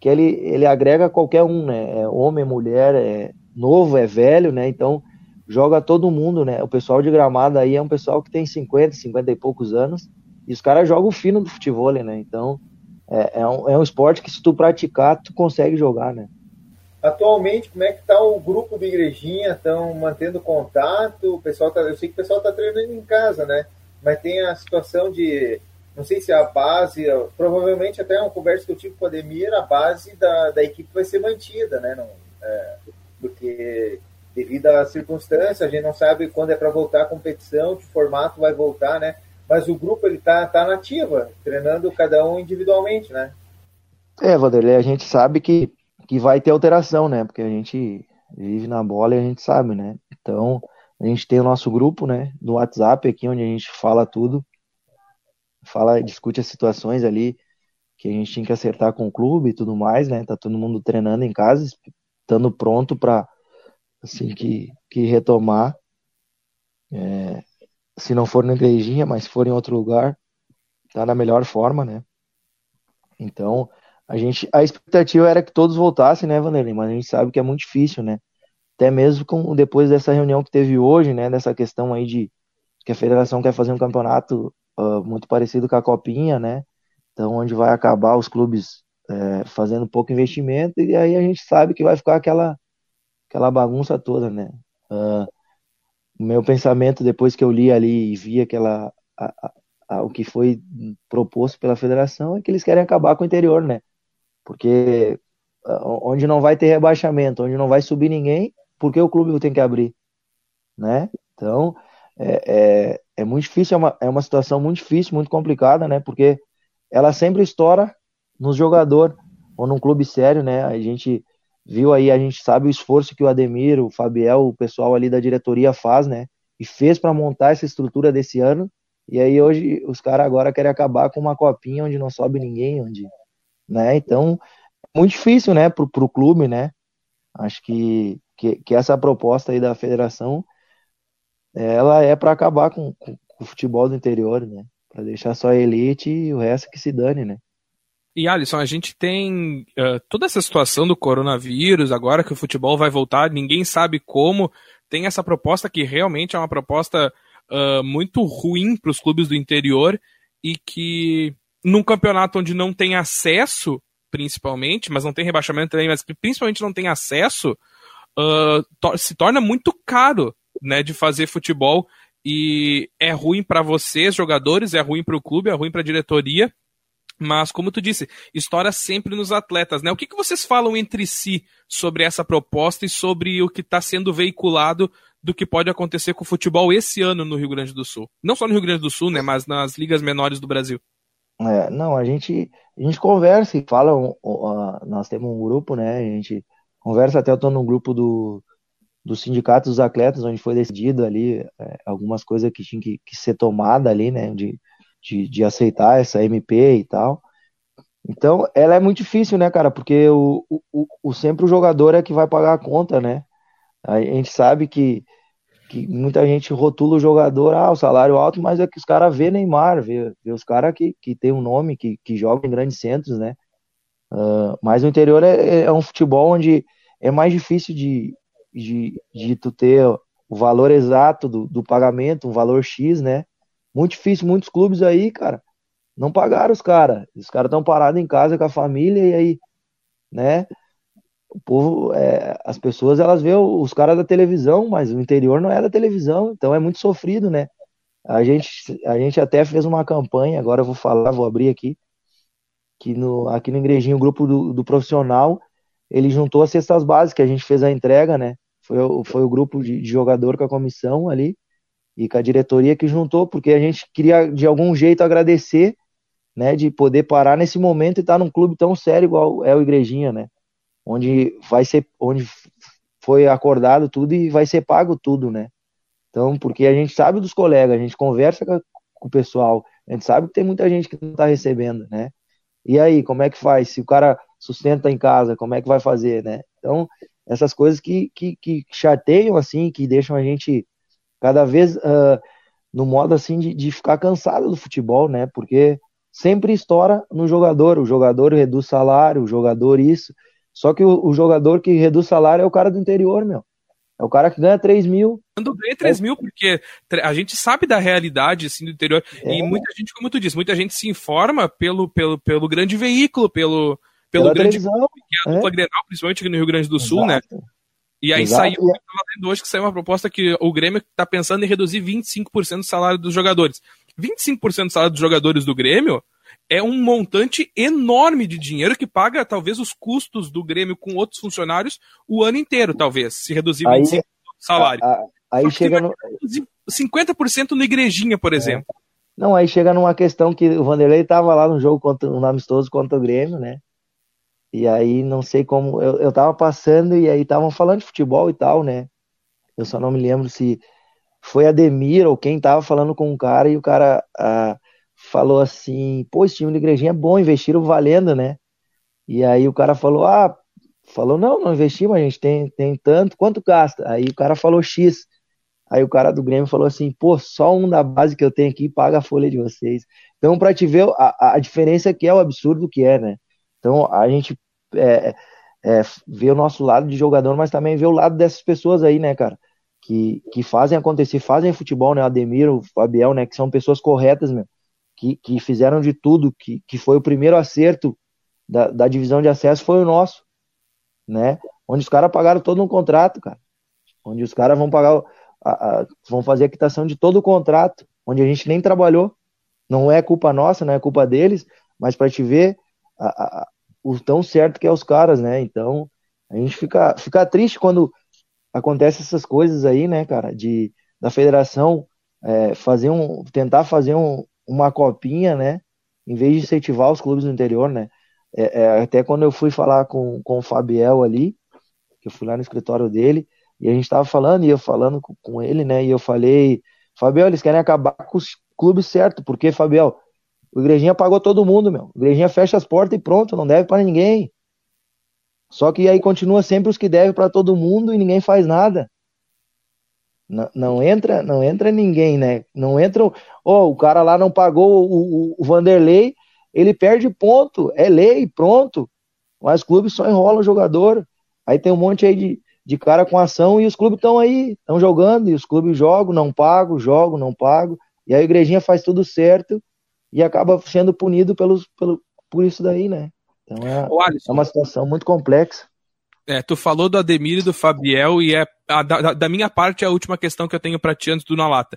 que ele, ele agrega qualquer um, né? É homem, mulher, é novo, é velho, né? Então joga todo mundo, né? O pessoal de Gramado aí é um pessoal que tem 50, 50 e poucos anos e os caras jogam fino do futebol, né? Então é, é, um, é um esporte que se tu praticar, tu consegue jogar, né? Atualmente, como é que tá o grupo do Igrejinha? Estão mantendo contato? O pessoal tá, eu sei que o pessoal está treinando em casa, né? Mas tem a situação de não sei se a base, provavelmente até uma conversa que eu tive com o Ademir, a base da, da equipe vai ser mantida, né? Não, é, porque devido às circunstâncias, a gente não sabe quando é para voltar a competição, que formato vai voltar, né? Mas o grupo ele tá, tá nativa, treinando cada um individualmente, né? É, Vanderlei, a gente sabe que, que vai ter alteração, né? Porque a gente vive na bola e a gente sabe, né? Então, a gente tem o nosso grupo, né? No WhatsApp aqui, onde a gente fala tudo fala, discute as situações ali que a gente tinha que acertar com o clube e tudo mais, né? Tá todo mundo treinando em casa, estando pronto para assim que, que retomar. É, se não for na igrejinha, mas for em outro lugar, tá na melhor forma, né? Então, a gente, a expectativa era que todos voltassem, né, Vanderlei? Mas a gente sabe que é muito difícil, né? Até mesmo com, depois dessa reunião que teve hoje, né, dessa questão aí de que a federação quer fazer um campeonato uh, muito parecido com a Copinha, né? Então, onde vai acabar os clubes é, fazendo pouco investimento e aí a gente sabe que vai ficar aquela, aquela bagunça toda, né? Uh, meu pensamento depois que eu li ali e vi aquela a, a, a, o que foi proposto pela federação é que eles querem acabar com o interior, né? Porque onde não vai ter rebaixamento, onde não vai subir ninguém, por que o clube tem que abrir, né? Então, é, é, é muito difícil, é uma, é uma situação muito difícil, muito complicada, né? Porque ela sempre estoura no jogador ou num clube sério, né? A gente viu aí, a gente sabe o esforço que o Ademir, o Fabiel, o pessoal ali da diretoria faz, né? E fez para montar essa estrutura desse ano. E aí hoje os caras agora querem acabar com uma copinha onde não sobe ninguém, onde, né? Então, é muito difícil, né, pro, pro clube, né? Acho que, que, que essa proposta aí da federação ela é para acabar com, com, com, o futebol do interior, né? Para deixar só a elite e o resto que se dane, né? E Alisson, a gente tem uh, toda essa situação do coronavírus, agora que o futebol vai voltar, ninguém sabe como. Tem essa proposta que realmente é uma proposta uh, muito ruim para os clubes do interior e que num campeonato onde não tem acesso, principalmente, mas não tem rebaixamento também, mas que principalmente não tem acesso, uh, to se torna muito caro né, de fazer futebol e é ruim para vocês, jogadores, é ruim para o clube, é ruim para a diretoria. Mas, como tu disse, história sempre nos atletas, né? O que, que vocês falam entre si sobre essa proposta e sobre o que está sendo veiculado do que pode acontecer com o futebol esse ano no Rio Grande do Sul? Não só no Rio Grande do Sul, né? Mas nas ligas menores do Brasil. É, não, a gente, a gente conversa e fala, uh, nós temos um grupo, né? A gente conversa, até eu tô no grupo do, do sindicato dos atletas, onde foi decidido ali é, algumas coisas que tinham que, que, ser tomada ali, né, de, de, de, aceitar essa MP e tal. Então, ela é muito difícil, né, cara, porque o, o, o, sempre o jogador é que vai pagar a conta, né. A gente sabe que, que muita gente rotula o jogador, ah, o salário alto, mas é que os caras vê Neymar, vê, vê os caras que, que tem um nome, que, que jogam em grandes centros, né? Uh, mas o interior é, é, um futebol onde é mais difícil de, de, de tu ter o valor exato do, do pagamento, um valor X, né? Muito difícil, muitos clubes aí, cara, não pagaram os caras. Os caras estão parados em casa com a família e aí, né? O povo, é, as pessoas, elas vê os caras da televisão, mas o interior não é da televisão, então é muito sofrido, né? A gente, a gente até fez uma campanha, agora eu vou falar, vou abrir aqui, que no, aqui no Igrejinho, o grupo do, do profissional, ele juntou as cestas básicas, a gente fez a entrega, né? Foi, foi o grupo de, de jogador com a comissão ali e com a diretoria que juntou, porque a gente queria de algum jeito agradecer, né, de poder parar nesse momento e estar num clube tão sério igual é o Igrejinha, né? Onde vai ser, onde foi acordado tudo e vai ser pago tudo, né? Então, porque a gente sabe dos colegas, a gente conversa com, com o pessoal, a gente sabe que tem muita gente que não está recebendo, né? E aí, como é que faz? Se o cara sustenta em casa, como é que vai fazer, né? Então, essas coisas que, que, que chateiam, assim, que deixam a gente cada vez uh, no modo, assim, de, de ficar cansado do futebol, né? Porque sempre estoura no jogador, o jogador reduz salário, o jogador isso. Só que o, o jogador que reduz salário é o cara do interior, meu. É o cara que ganha 3 mil. Quando ganha 3 é. mil, porque a gente sabe da realidade assim, do interior. É. E muita gente, como tu disse, muita gente se informa pelo, pelo, pelo grande veículo, pelo, pelo Pela grande televisão, que é a dupla é. Grenal, principalmente aqui no Rio Grande do Sul, né? Exato. né? E aí Exato. saiu, eu tava lendo hoje que saiu uma proposta que o Grêmio está pensando em reduzir 25% do salário dos jogadores. 25% do salário dos jogadores do Grêmio é um montante enorme de dinheiro que paga talvez os custos do Grêmio com outros funcionários o ano inteiro, talvez, se reduzir aí, 25% do salário. A, a, aí chega no... 50% no Igrejinha, por é. exemplo. Não, aí chega numa questão que o Vanderlei estava lá no jogo contra um amistoso contra o Grêmio, né? E aí não sei como eu, eu tava passando e aí estavam falando de futebol e tal, né? Eu só não me lembro se foi a Demir ou quem tava falando com o cara e o cara ah, falou assim: pô, esse time de igrejinha é bom, investiram valendo, né? E aí o cara falou: ah, falou, não, não investimos, a gente tem, tem tanto, quanto gasta? Aí o cara falou X. Aí o cara do Grêmio falou assim: pô, só um da base que eu tenho aqui paga a folha de vocês. Então, pra te ver a, a diferença que é o absurdo que é, né? Então, a gente é, é, vê o nosso lado de jogador, mas também vê o lado dessas pessoas aí, né, cara? Que, que fazem acontecer, fazem futebol, né? O Ademir, o Fabiel, né? Que são pessoas corretas, meu que, que fizeram de tudo, que, que foi o primeiro acerto da, da divisão de acesso, foi o nosso, né? Onde os caras pagaram todo um contrato, cara. Onde os caras vão pagar, a, a, vão fazer a quitação de todo o contrato, onde a gente nem trabalhou. Não é culpa nossa, não é culpa deles, mas para te ver a, a, o tão certo que é os caras, né? Então, a gente fica, fica triste quando acontece essas coisas aí, né, cara, de da federação é, fazer um, tentar fazer um, uma copinha, né? Em vez de incentivar os clubes do interior, né? É, é, até quando eu fui falar com, com o Fabiel ali, que eu fui lá no escritório dele, e a gente tava falando, e eu falando com, com ele, né? E eu falei, Fabiel, eles querem acabar com os clubes certo, porque, Fabiel, o Igrejinha pagou todo mundo, meu. O Igrejinha fecha as portas e pronto, não deve para ninguém. Só que aí continua sempre os que devem para todo mundo e ninguém faz nada. Não, não, entra, não entra ninguém, né? Não entra. Oh, o cara lá não pagou o, o, o Vanderlei, ele perde ponto, é lei, pronto. Mas clubes só enrolam o jogador. Aí tem um monte aí de, de cara com ação e os clubes estão aí, estão jogando, e os clubes jogam, não pagam, jogam, não pagam. E a igrejinha faz tudo certo e acaba sendo punido pelos, pelo, por isso daí, né? Então é, é uma situação muito complexa. É, tu falou do Ademir e do Fabiel, e é a, da, da, minha parte é a última questão que eu tenho para ti antes do Na Lata.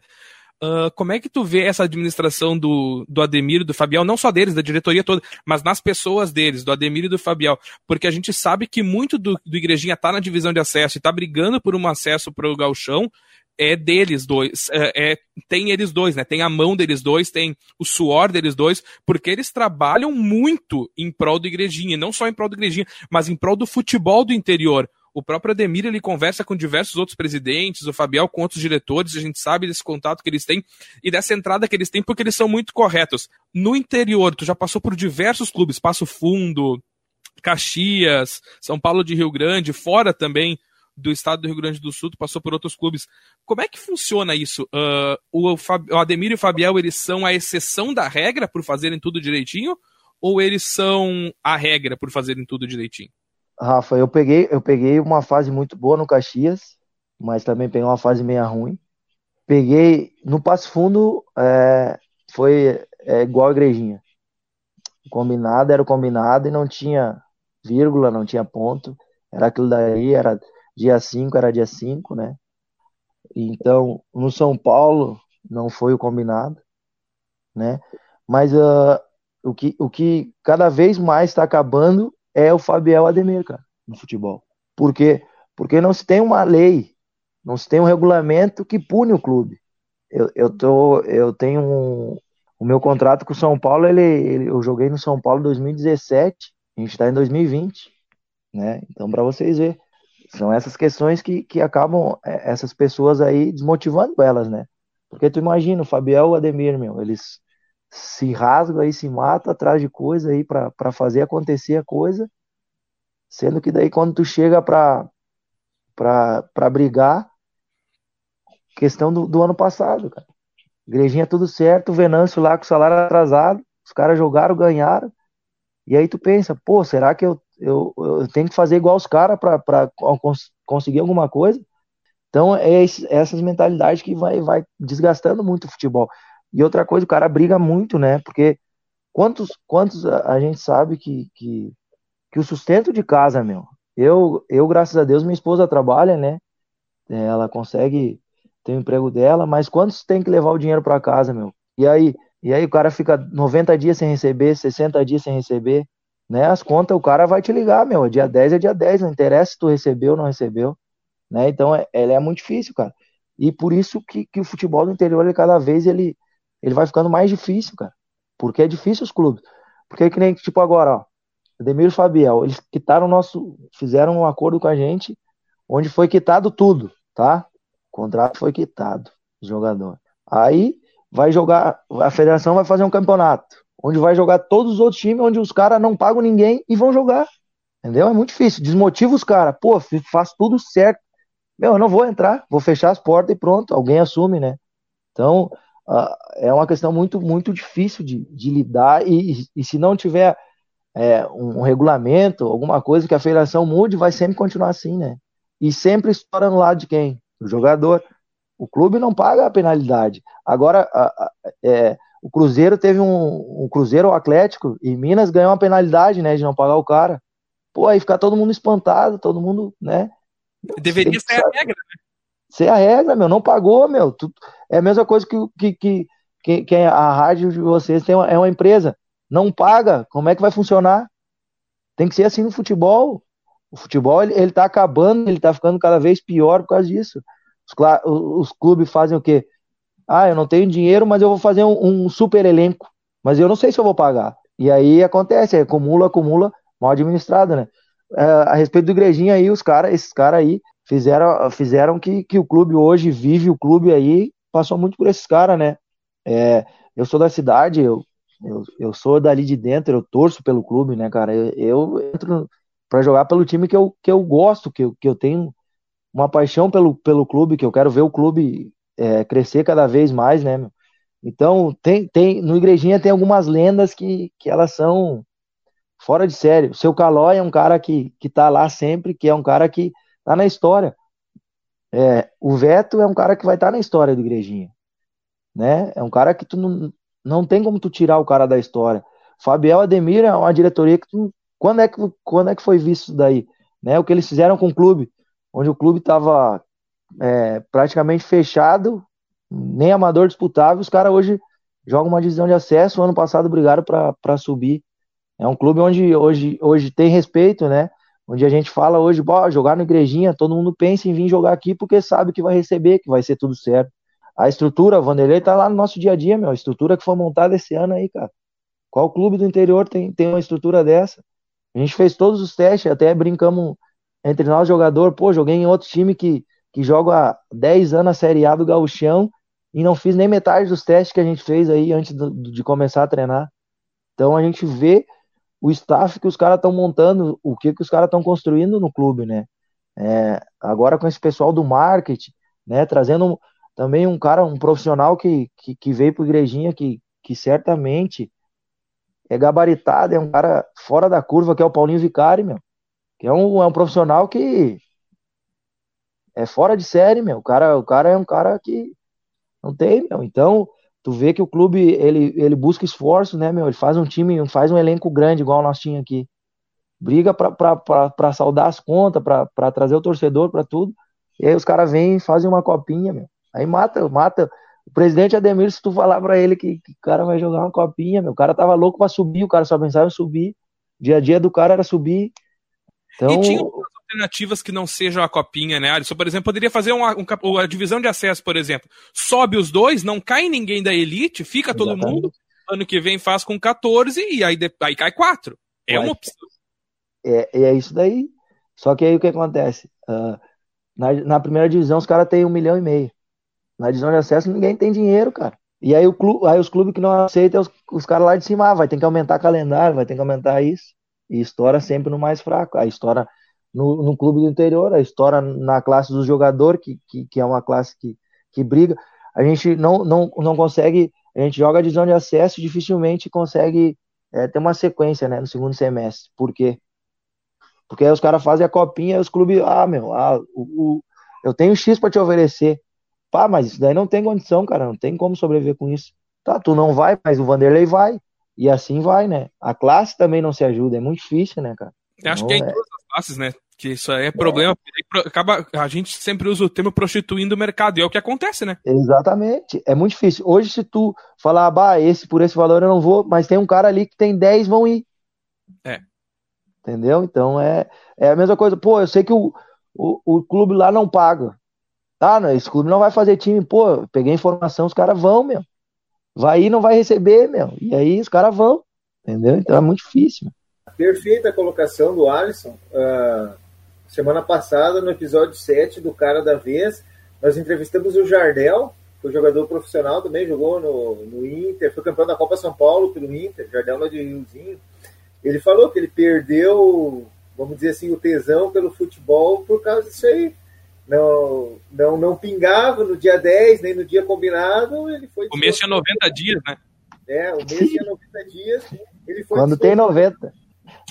Uh, como é que tu vê essa administração do, do Ademir e do Fabiel, não só deles, da diretoria toda, mas nas pessoas deles, do Ademir e do Fabiel? Porque a gente sabe que muito do, do Igrejinha tá na divisão de acesso e tá brigando por um acesso para o Galchão, é deles dois, é, é, tem eles dois, né? Tem a mão deles dois, tem o suor deles dois, porque eles trabalham muito em prol do Igrejinha, não só em prol do Igrejinha, mas em prol do futebol do interior. O próprio Ademir, ele conversa com diversos outros presidentes, o Fabiel com outros diretores, a gente sabe desse contato que eles têm e dessa entrada que eles têm, porque eles são muito corretos. No interior, tu já passou por diversos clubes, Passo Fundo, Caxias, São Paulo de Rio Grande, fora também do estado do Rio Grande do Sul, passou por outros clubes. Como é que funciona isso? Uh, o, o Ademir e o Fabiel, eles são a exceção da regra por fazerem tudo direitinho? Ou eles são a regra por fazerem tudo direitinho? Rafa, eu peguei, eu peguei uma fase muito boa no Caxias, mas também peguei uma fase meia ruim. Peguei no Passo Fundo, é, foi é, igual a igrejinha. Combinado era o combinado e não tinha vírgula, não tinha ponto. Era aquilo daí, era dia 5, era dia 5, né? Então, no São Paulo não foi o combinado, né? Mas uh, o, que, o que cada vez mais está acabando é o Fabiel Ademir, cara, no futebol. Por quê? Porque não se tem uma lei, não se tem um regulamento que pune o clube. Eu, eu, tô, eu tenho um, o meu contrato com o São Paulo, ele, ele, eu joguei no São Paulo em 2017, a gente está em 2020, né? Então, para vocês verem, são essas questões que, que acabam é, essas pessoas aí desmotivando elas, né? Porque tu imagina, o Fabiel e o Ademir, meu, eles se rasgam aí, se matam atrás de coisa aí para fazer acontecer a coisa, sendo que daí quando tu chega para para brigar, questão do, do ano passado, cara. Igrejinha tudo certo, Venâncio lá com o salário atrasado, os caras jogaram, ganharam, e aí tu pensa, pô, será que eu, eu, eu tenho que fazer igual os caras para cons conseguir alguma coisa? Então é esse, essas mentalidades que vai, vai desgastando muito o futebol. E outra coisa, o cara briga muito, né? Porque quantos, quantos a, a gente sabe que, que, que o sustento de casa, meu, eu, eu, graças a Deus, minha esposa trabalha, né? Ela consegue ter o emprego dela, mas quantos tem que levar o dinheiro para casa, meu? E aí, e aí o cara fica 90 dias sem receber, 60 dias sem receber, né? As contas, o cara vai te ligar, meu, é dia 10 é dia 10, não interessa se tu recebeu ou não recebeu, né? Então, é, ela é muito difícil, cara. E por isso que, que o futebol do interior, ele cada vez, ele, ele vai ficando mais difícil, cara. Porque é difícil os clubes. Porque que nem, tipo, agora, ó, Ademir e Fabiel, eles quitaram nosso, fizeram um acordo com a gente, onde foi quitado tudo, tá? O contrato foi quitado, jogador. Aí vai jogar, a federação vai fazer um campeonato, onde vai jogar todos os outros times, onde os caras não pagam ninguém e vão jogar. Entendeu? É muito difícil. Desmotiva os caras. Pô, faz tudo certo. Meu, eu não vou entrar, vou fechar as portas e pronto. Alguém assume, né? Então, uh, é uma questão muito, muito difícil de, de lidar e, e, se não tiver é, um, regulamento, alguma coisa que a federação mude, vai sempre continuar assim, né? E sempre estoura no lado de quem? Do jogador. O clube não paga a penalidade. Agora, é, o Cruzeiro teve um, um Cruzeiro Atlético e Minas ganhou uma penalidade, né, de não pagar o cara. Pô, aí fica todo mundo espantado, todo mundo, né? Deveria ser a regra, né? Ser a regra, meu, não pagou, meu. Tu, é a mesma coisa que, que, que, que, que a rádio de vocês tem uma, é uma empresa. Não paga, como é que vai funcionar? Tem que ser assim no futebol. O futebol, ele, ele tá acabando, ele tá ficando cada vez pior por causa disso. Os, os clubes fazem o quê? Ah, eu não tenho dinheiro, mas eu vou fazer um, um, super elenco. Mas eu não sei se eu vou pagar. E aí acontece, acumula, acumula, mal administrado, né? É, a respeito do Igrejinha aí, os caras, esses caras aí, fizeram, fizeram que, que o clube hoje vive, o clube aí passou muito por esses caras, né? É, eu sou da cidade, eu, eu, eu sou dali de dentro, eu torço pelo clube, né, cara? Eu, eu entro para jogar pelo time que eu, que eu gosto, que eu, que eu tenho uma paixão pelo, pelo clube, que eu quero ver o clube é, crescer cada vez mais, né, meu? Então, tem, tem, no Igrejinha tem algumas lendas que, que elas são fora de sério. O seu Calói é um cara que, que tá lá sempre, que é um cara que tá na história. É, o Veto é um cara que vai estar tá na história do Igrejinha. Né? É um cara que tu não, não tem como tu tirar o cara da história. Fabiel Ademir é uma diretoria que tu, quando é que quando é que foi visto isso daí, né? O que eles fizeram com o clube, onde o clube estava é, praticamente fechado, nem amador disputável, os caras hoje jogam uma divisão de acesso. O ano passado brigaram para subir. É um clube onde hoje, hoje tem respeito, né? Onde a gente fala hoje, jogar no Igrejinha, todo mundo pensa em vir jogar aqui porque sabe que vai receber, que vai ser tudo certo. A estrutura, Vanderlei tá lá no nosso dia a dia, meu. A estrutura que foi montada esse ano aí, cara. Qual clube do interior tem, tem uma estrutura dessa? A gente fez todos os testes, até brincamos entre nós, jogador. Pô, joguei em outro time que, que joga há 10 anos a Série A do Gauchão e não fiz nem metade dos testes que a gente fez aí antes de começar a treinar. Então a gente vê o staff que os caras estão montando, o que, que os caras estão construindo no clube, né? É, agora com esse pessoal do marketing, né, trazendo também um cara, um profissional que, que, que veio para Igrejinha, que, que certamente é gabaritado, é um cara fora da curva, que é o Paulinho Vicari, meu. Que é um, é um profissional que é fora de série, meu. O cara, o cara é um cara que não tem, meu. Então, tu vê que o clube, ele, ele busca esforço, né, meu? Ele faz um time, faz um elenco grande, igual nós tínhamos aqui. Briga para saudar as contas, para trazer o torcedor, para tudo. E aí os caras vêm e fazem uma copinha, meu. Aí mata, mata. O presidente Ademir, se tu falar para ele que, que o cara vai jogar uma copinha, meu, o cara tava louco para subir, o cara só pensava em subir. O dia a dia do cara era subir. Então, e tinha alternativas que não sejam a copinha, né, Alisson? Por exemplo, poderia fazer uma, um, a divisão de acesso, por exemplo. Sobe os dois, não cai ninguém da elite, fica todo Exatamente. mundo. Ano que vem faz com 14 e aí, aí cai 4. É uma opção. É, é isso daí. Só que aí o que acontece? Uh, na, na primeira divisão os caras têm um milhão e meio. Na divisão de acesso ninguém tem dinheiro, cara. E aí, o clube, aí os clubes que não aceitam, os, os caras lá de cima, ah, vai ter que aumentar calendário, vai ter que aumentar isso. E estoura sempre no mais fraco. A estoura no, no clube do interior, a estoura na classe do jogador, que, que, que é uma classe que, que briga. A gente não, não, não consegue, a gente joga a divisão de acesso e dificilmente consegue é, ter uma sequência né, no segundo semestre. Por quê? Porque aí os caras fazem a copinha e os clubes, ah, meu, ah, o, o eu tenho X para te oferecer. Pá, mas isso daí não tem condição, cara, não tem como sobreviver com isso. Tá, tu não vai, mas o Vanderlei vai. E assim vai, né? A classe também não se ajuda, é muito difícil, né, cara? Eu acho que é em todas as classes, né? Que isso aí é problema. É. Acaba, a gente sempre usa o termo prostituindo o mercado, e é o que acontece, né? Exatamente. É muito difícil. Hoje, se tu falar, bah, esse por esse valor eu não vou, mas tem um cara ali que tem 10 vão ir. É. Entendeu? Então é, é a mesma coisa. Pô, eu sei que o, o, o clube lá não paga. Tá, não, esse clube não vai fazer time. Pô, peguei informação, os caras vão, meu. Vai ir, não vai receber, meu. E aí os caras vão. Entendeu? Então é muito difícil. Meu. Perfeita a colocação do Alisson. Uh, semana passada, no episódio 7 do Cara da Vez, nós entrevistamos o Jardel, que é jogador profissional também, jogou no, no Inter, foi campeão da Copa São Paulo pelo Inter, Jardel lá de Riozinho. Ele falou que ele perdeu, vamos dizer assim, o tesão pelo futebol por causa disso aí. Não, não, não pingava no dia 10, nem no dia combinado. Ele foi o mês tinha 90 dias, né? É, o mês tinha 90 dias. Ele foi Quando tem 90.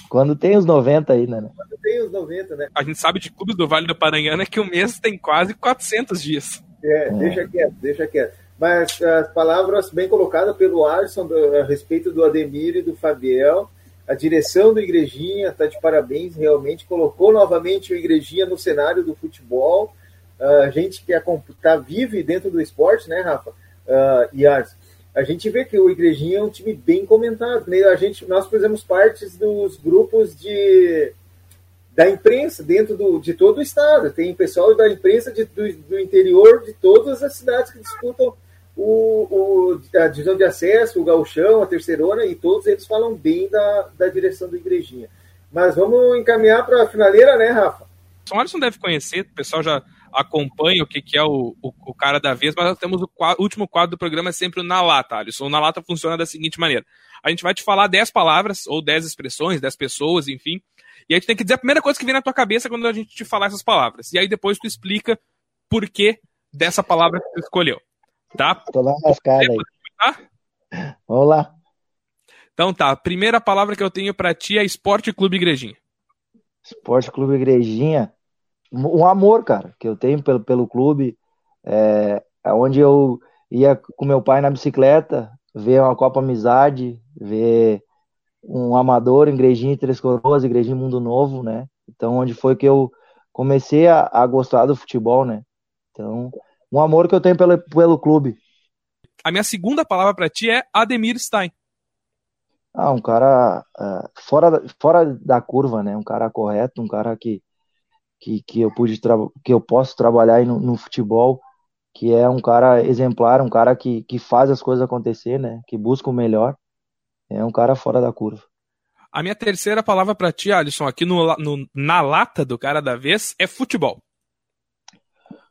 Quando tem os 90 aí, né? Quando tem os 90, né? A gente sabe de clubes do Vale do Paranhana que o mês tem quase 400 dias. É, é. deixa quieto, deixa quieto. Mas as palavras bem colocadas pelo Alisson a respeito do Ademir e do Fabiel. A direção do Igrejinha está de parabéns, realmente colocou novamente o Igrejinha no cenário do futebol. A gente que está vive dentro do esporte, né, Rafa? Uh, e Ars, a gente vê que o Igrejinha é um time bem comentado. Né? A gente, nós fazemos parte dos grupos de, da imprensa dentro do, de todo o estado. Tem pessoal da imprensa de, do, do, interior de todas as cidades que disputam o, o, a divisão de acesso, o gauchão, a terceirona, e todos eles falam bem da, da direção do Igrejinha. Mas vamos encaminhar para a finaleira, né, Rafa? O Alisson deve conhecer, o pessoal já acompanha o que, que é o, o, o, cara da vez, mas nós temos o, quadro, o, último quadro do programa é sempre o Na Lata, Alisson. O Na Lata funciona da seguinte maneira. A gente vai te falar 10 palavras, ou 10 expressões, 10 pessoas, enfim, e aí tu tem que dizer a primeira coisa que vem na tua cabeça quando a gente te falar essas palavras. E aí depois tu explica por que dessa palavra que tu escolheu. Tá? Tô lá mascada aí. Tá? Vamos lá. Então tá, a primeira palavra que eu tenho para ti é Esporte Clube Igrejinha. Esporte Clube Igrejinha um amor, cara, que eu tenho pelo, pelo clube, é, onde eu ia com meu pai na bicicleta, ver uma Copa Amizade, ver um amador, Igrejinha Três Coroas, Igrejinha Mundo Novo, né? Então, onde foi que eu comecei a, a gostar do futebol, né? Então, um amor que eu tenho pelo, pelo clube. A minha segunda palavra para ti é Ademir Stein. Ah, um cara uh, fora, fora da curva, né? Um cara correto, um cara que que, que eu pude que eu posso trabalhar no, no, futebol, que é um cara exemplar, um cara que, que faz as coisas acontecer, né? Que busca o melhor. É um cara fora da curva. A minha terceira palavra para ti, Alisson, aqui no, no, na lata do cara da vez, é futebol.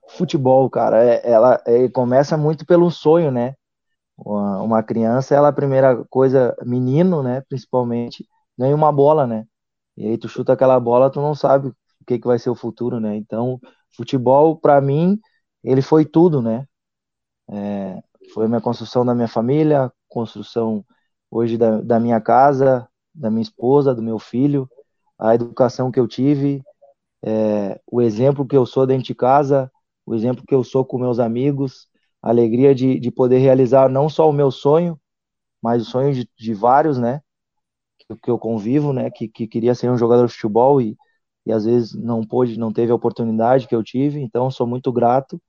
Futebol, cara, é, ela é, começa muito pelo sonho, né? Uma, uma criança, ela a primeira coisa, menino, né? Principalmente, ganha uma bola, né? E aí tu chuta aquela bola, tu não sabe o que, que vai ser o futuro, né? Então, futebol, para mim, ele foi tudo, né? É, foi a minha construção da minha família, construção hoje da, da minha casa, da minha esposa, do meu filho, a educação que eu tive, é, o exemplo que eu sou dentro de casa, o exemplo que eu sou com meus amigos, a alegria de, de poder realizar não só o meu sonho, mas o sonho de, de vários, né? Que, que, eu convivo, né? Que, que queria ser um jogador de futebol e, e às vezes não pôde, não teve a oportunidade que eu tive. Então, sou muito grato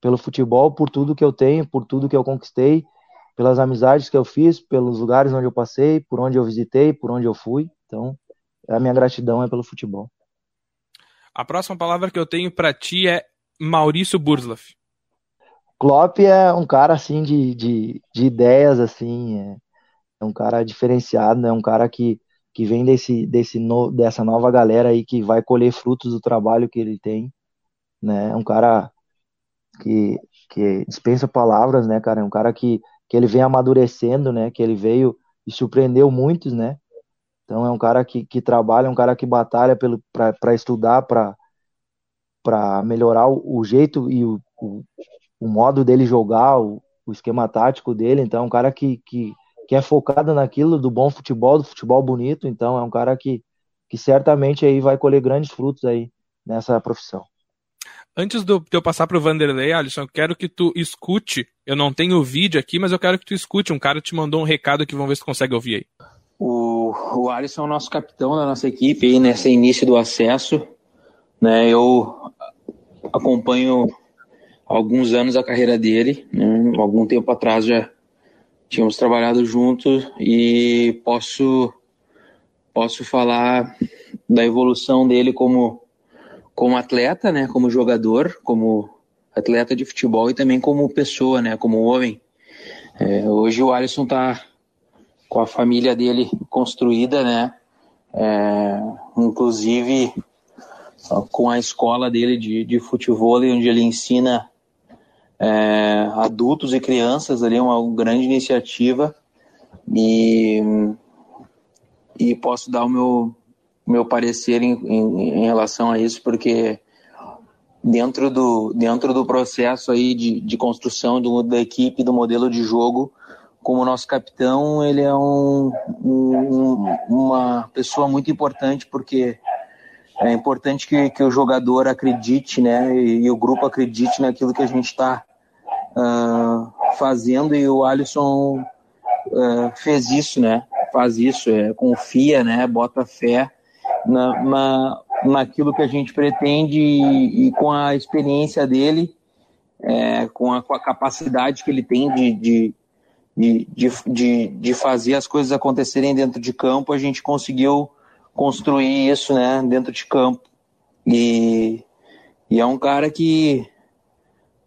pelo futebol, por tudo que eu tenho, por tudo que eu conquistei, pelas amizades que eu fiz, pelos lugares onde eu passei, por onde eu visitei, por onde eu fui. Então, a minha gratidão é pelo futebol. A próxima palavra que eu tenho para ti é Maurício Burslaff. Klopp é um cara assim de, de, de ideias assim, é, é, um cara diferenciado, né? Um cara que, que vem desse, desse no, dessa nova galera aí que vai colher frutos do trabalho que ele tem, né? É um cara que, que dispensa palavras, né, cara? É um cara que, que ele vem amadurecendo, né? Que ele veio e surpreendeu muitos, né? Então é um cara que, que trabalha, é um cara que batalha para estudar, para melhorar o, o, jeito e o, o, o, modo dele jogar, o, o, esquema tático dele. Então é um cara que, que, que é focado naquilo do bom futebol, do futebol bonito. Então é um cara que, que certamente aí vai colher grandes frutos aí nessa profissão. Antes de eu passar para o Vanderlei, Alisson, eu quero que tu escute. Eu não tenho o vídeo aqui, mas eu quero que tu escute. Um cara te mandou um recado aqui, vamos ver se tu consegue ouvir aí. O, o Alisson é o nosso capitão da nossa equipe aí nesse início do acesso. Né, eu acompanho alguns anos a carreira dele. Né, algum tempo atrás já tínhamos trabalhado juntos e posso posso falar da evolução dele como como atleta, né, como jogador, como atleta de futebol e também como pessoa, né, como homem. É, hoje o Alisson está com a família dele construída, né, é, inclusive com a escola dele de, de futebol, onde ele ensina é, adultos e crianças ali, uma grande iniciativa. E, e posso dar o meu, meu parecer em, em, em, relação a isso, porque dentro do, dentro do processo aí de, de construção do, da equipe, do modelo de jogo, como nosso capitão, ele é um, um, uma pessoa muito importante, porque é importante que, que o jogador acredite, né, e, e o grupo acredite naquilo que a gente está ah, fazendo, e o Alisson uh, fez isso, né, faz isso, é, confia, né, bota fé, na, na, naquilo que a gente pretende e, e com a experiência dele, é, com, a, com, a, capacidade que ele tem de, de, de, de, de fazer as coisas acontecerem dentro de campo, a gente conseguiu construir isso né, dentro de campo. E, e é um cara que,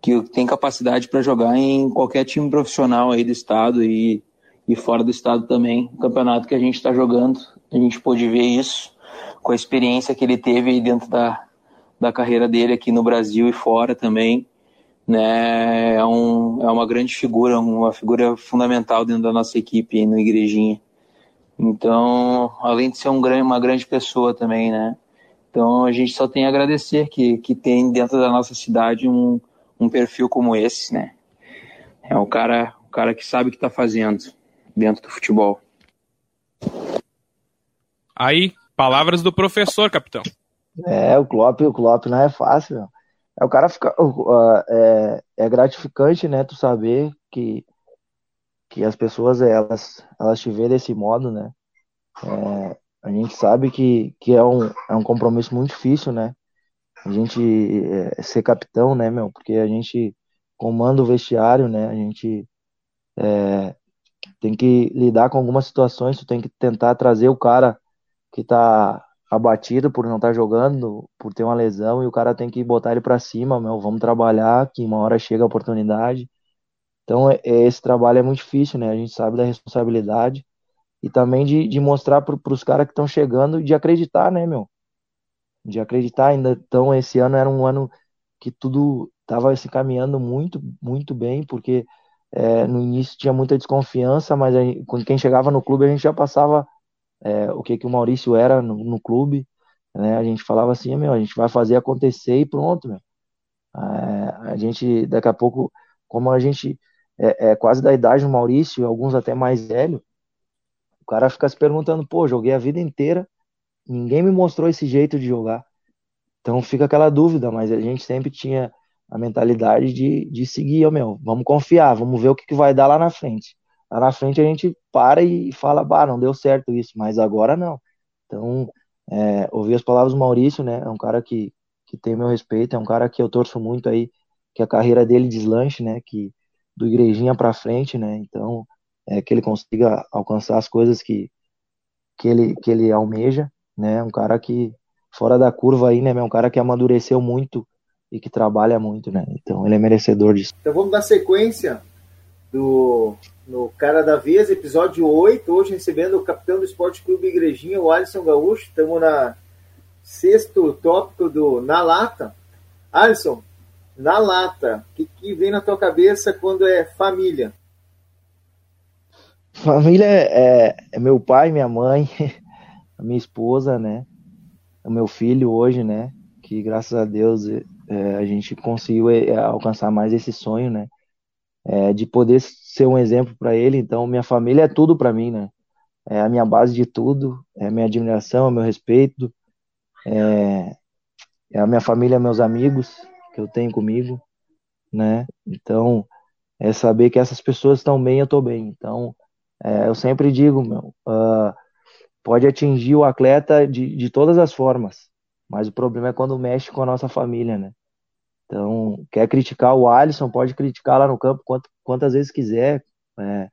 que tem capacidade para jogar em qualquer time profissional aí do estado e, e fora do estado também. O campeonato que a gente está jogando, a gente pôde ver isso com a experiência que ele teve dentro da, da carreira dele aqui no Brasil e fora também, né, é, um, é uma grande figura, uma figura fundamental dentro da nossa equipe no Igrejinha. Então, além de ser um, uma grande pessoa também, né, então a gente só tem a agradecer que, que tem dentro da nossa cidade um, um perfil como esse, né. É um cara, um cara que sabe o que está fazendo dentro do futebol. Aí, Palavras do professor, capitão. É, o Klopp, o Klopp não é fácil. Meu. É o cara fica, é, é gratificante, né? Tu saber que que as pessoas elas elas te veem desse modo, né? É, a gente sabe que, que é, um, é um compromisso muito difícil, né? A gente é, ser capitão, né, meu? Porque a gente comanda o vestiário, né? A gente é, tem que lidar com algumas situações, tu tem que tentar trazer o cara que tá abatido por não estar tá jogando, por ter uma lesão, e o cara tem que botar ele para cima, meu, vamos trabalhar, que uma hora chega a oportunidade. Então, é, é, esse trabalho é muito difícil, né? A gente sabe da responsabilidade e também de, de mostrar para os caras que estão chegando, de acreditar, né, meu? De acreditar ainda. Então, esse ano era um ano que tudo estava se caminhando muito, muito bem, porque é, no início tinha muita desconfiança, mas quando quem chegava no clube a gente já passava é, o que, que o Maurício era no, no, clube. né? A gente falava assim, meu, a gente vai fazer acontecer e pronto, meu. É, a gente, daqui a pouco, como a gente é, é, quase da idade do Maurício, alguns até mais velho, o cara fica se perguntando, pô, joguei a vida inteira, ninguém me mostrou esse jeito de jogar. Então fica aquela dúvida, mas a gente sempre tinha a mentalidade de, de seguir, oh, meu, vamos confiar, vamos ver o que, que vai dar lá na frente. Lá na frente a gente para e fala, bah, não deu certo isso, mas agora não. Então, é, ouvir as palavras do Maurício, né, é um cara que, que tem meu respeito, é um cara que eu torço muito aí, que a carreira dele deslanche, né, que do igrejinha para frente, né, então, é, que ele consiga alcançar as coisas que, que, ele, que ele almeja, né, um cara que, fora da curva aí, né, é um cara que amadureceu muito e que trabalha muito, né? Então ele é merecedor disso. Então vamos dar sequência do no Cara da Vez, episódio 8, hoje recebendo o capitão do Esporte Clube Igrejinha, o Alisson Gaúcho. Estamos na sexto tópico do Na Lata. Alisson, na lata, o que, que vem na tua cabeça quando é família? Família é, é meu pai, minha mãe, a minha esposa, né? O meu filho hoje, né? Que graças a Deus é, a gente conseguiu é, alcançar mais esse sonho, né? É, de poder ser um exemplo para ele. Então, minha família é tudo para mim, né? É a minha base de tudo, é a minha admiração, é o meu respeito, é, é a minha família, meus amigos que eu tenho comigo, né? Então, é saber que essas pessoas estão bem, eu estou bem. Então, é, eu sempre digo, meu, uh, pode atingir o atleta de, de todas as formas, mas o problema é quando mexe com a nossa família, né? Então, quer criticar o Alisson, pode criticar lá no campo quantas vezes quiser. É,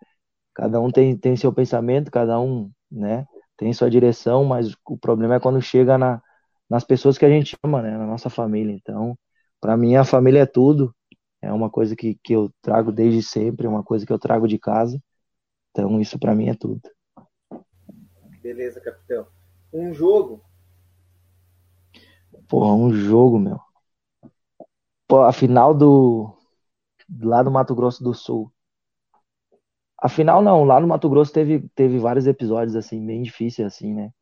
cada um tem, tem seu pensamento, cada um né, tem sua direção, mas o problema é quando chega na, nas pessoas que a gente ama, né, na nossa família. Então, para mim, a família é tudo. É uma coisa que, que eu trago desde sempre, é uma coisa que eu trago de casa. Então, isso para mim é tudo. Beleza, capitão. Um jogo. Porra, um jogo, meu a final do lá do Mato Grosso do Sul. A final não, lá no Mato Grosso teve, teve vários episódios assim bem difíceis assim, né?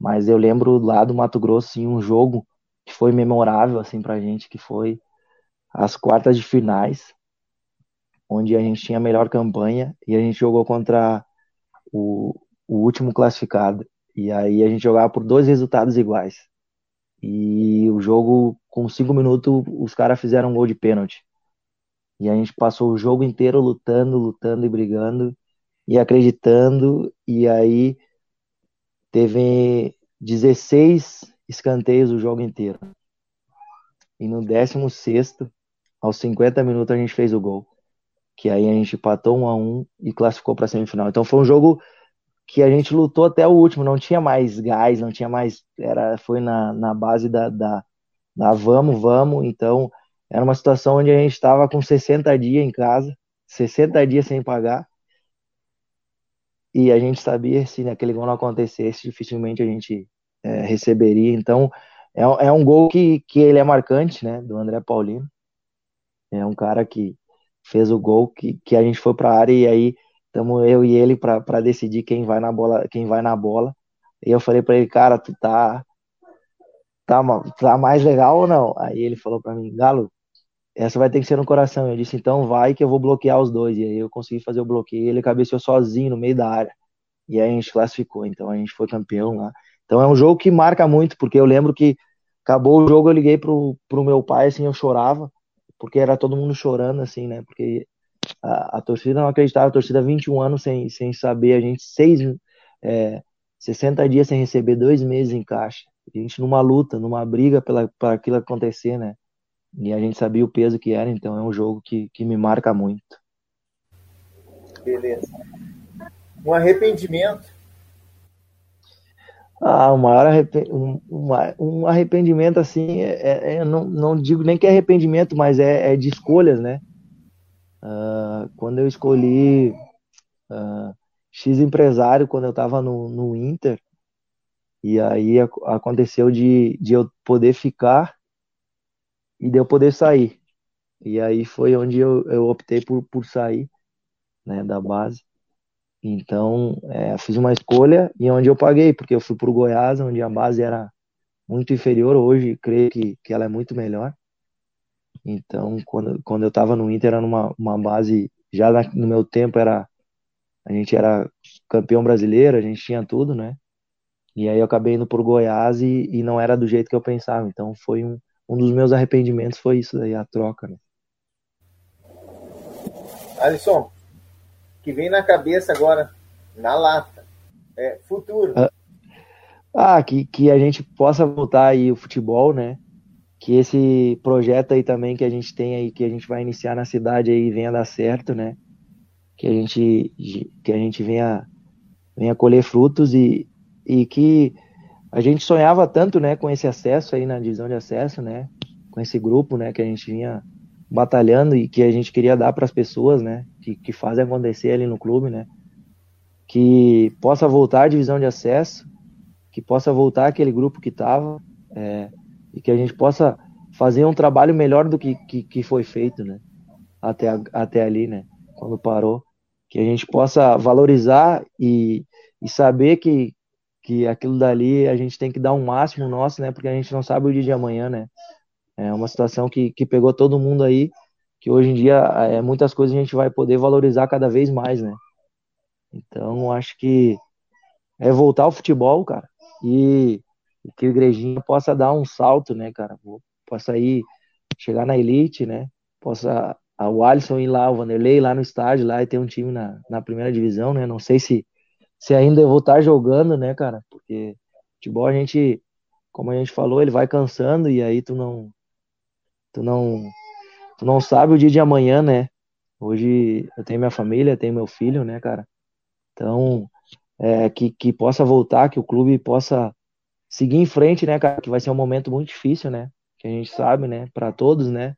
Mas eu lembro lá do Mato Grosso assim, um jogo que foi memorável assim pra gente, que foi as quartas de finais, onde a gente tinha a melhor campanha e a gente jogou contra o, o último classificado. E aí a gente jogava por dois resultados iguais. E o jogo, com cinco minutos, os caras fizeram um gol de pênalti. E a gente passou o jogo inteiro lutando, lutando e brigando e acreditando. E aí teve 16 escanteios o jogo inteiro. E no 16, aos 50 minutos, a gente fez o gol. Que aí a gente empatou um a um e classificou para a semifinal. Então foi um jogo que a gente lutou até o último, não tinha mais gás, não tinha mais, era, foi na, na base da, da, da vamos, vamos, então era uma situação onde a gente estava com 60 dias em casa, 60 dias sem pagar, e a gente sabia se naquele gol não acontecesse, dificilmente a gente é, receberia, então é, é um gol que, que ele é marcante, né, do André Paulino, é um cara que fez o gol que, que a gente foi para a área e aí Estamos eu e ele para decidir quem vai na bola, quem vai na bola. E eu falei para ele, cara, tu tá, tá tá mais legal ou não? Aí ele falou para mim, Galo, essa vai ter que ser no coração. Eu disse, então vai que eu vou bloquear os dois. E aí eu consegui fazer o bloqueio. Ele cabeceou sozinho no meio da área. E aí a gente classificou. Então a gente foi campeão lá. Então é um jogo que marca muito, porque eu lembro que acabou o jogo, eu liguei pro, pro meu pai, assim, eu chorava, porque era todo mundo chorando, assim, né? Porque a, a, torcida não acreditava, a torcida 21 anos sem, sem saber, a gente seis, é, 60 dias sem receber, dois meses em caixa. A gente numa luta, numa briga para aquilo acontecer, né? E a gente sabia o peso que era, então é um jogo que, que me marca muito. Beleza. Um arrependimento. Ah, o maior um, um arrependimento, assim, é, é, não, não digo nem que é arrependimento, mas é, é de escolhas, né? Uh, quando eu escolhi uh, X empresário, quando eu estava no, no Inter, e aí aconteceu de, de eu poder ficar e de eu poder sair. E aí foi onde eu, eu optei por, por sair né, da base. Então, é, fiz uma escolha e onde eu paguei, porque eu fui para o Goiás, onde a base era muito inferior. Hoje, creio que, que ela é muito melhor. Então, quando, quando eu estava no Inter, era numa uma base, já no meu tempo, era a gente era campeão brasileiro, a gente tinha tudo, né? E aí eu acabei indo por Goiás e, e não era do jeito que eu pensava. Então, foi um, um dos meus arrependimentos, foi isso daí, a troca, né? Alisson, que vem na cabeça agora, na lata, é futuro. Ah, ah, que, que a gente possa voltar aí o futebol, né? Que esse projeto aí também que a gente tem aí, que a gente vai iniciar na cidade aí, venha dar certo, né? Que a gente, que a gente venha, venha colher frutos e, e que a gente sonhava tanto, né, com esse acesso aí na divisão de acesso, né? Com esse grupo, né, que a gente vinha batalhando e que a gente queria dar para as pessoas, né, que, que fazem acontecer ali no clube, né, que possa voltar a divisão de acesso, que possa voltar aquele grupo que estava é, e que a gente possa fazer um trabalho melhor do que, que, que foi feito, né, até, até ali, né, quando parou, que a gente possa valorizar e, e saber que, que aquilo dali a gente tem que dar um máximo nosso, né, porque a gente não sabe o dia de amanhã, né, é uma situação que, que pegou todo mundo aí, que hoje em dia é, muitas coisas a gente vai poder valorizar cada vez mais, né? Então, acho que é voltar ao futebol, cara, e que o Igrejinha possa dar um salto, né, cara? Possa ir, chegar na elite, né? Possa o Alisson ir lá, o Vanderlei lá no estádio lá e ter um time na, na primeira divisão, né? Não sei se, se ainda eu vou estar jogando, né, cara? Porque futebol a gente, como a gente falou, ele vai cansando e aí tu não, tu não, tu não sabe o dia de amanhã, né? Hoje eu tenho minha família, tenho meu filho, né, cara? Então, é, que, que possa voltar, que o clube possa seguir em frente, né, cara? Que vai ser um momento muito difícil, né? Que a gente sabe, né? Para todos, né?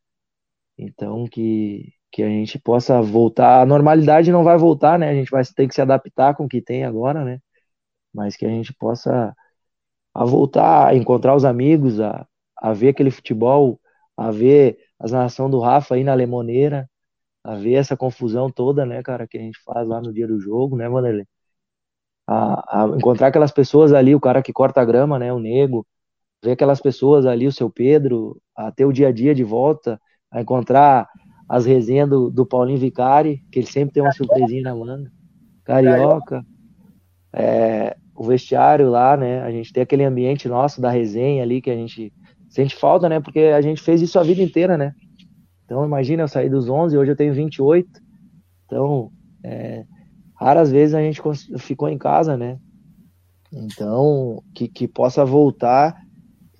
Então, que, que a gente possa voltar. A normalidade não vai voltar, né? A gente vai ter que se adaptar com o que tem agora, né? Mas que a gente possa a voltar a encontrar os amigos, a, a ver aquele futebol a ver as narrações do Rafa aí na Lemoneira, a ver essa confusão toda, né, cara, que a gente faz lá no dia do jogo, né, Vanderlei? A, a encontrar aquelas pessoas ali, o cara que corta a grama, né, o nego, ver aquelas pessoas ali, o seu Pedro, a ter o dia a dia de volta, a encontrar as resenhas do, do Paulinho Vicari, que ele sempre tem uma surpresinha na manga, Carioca, é, o vestiário lá, né, a gente tem aquele ambiente nosso da resenha ali, que a gente Sente falta, né? Porque a gente fez isso a vida inteira, né? Então, imagina, eu saí dos 11, hoje eu tenho 28. Então, é, raras vezes a gente ficou em casa, né? Então, que, que possa voltar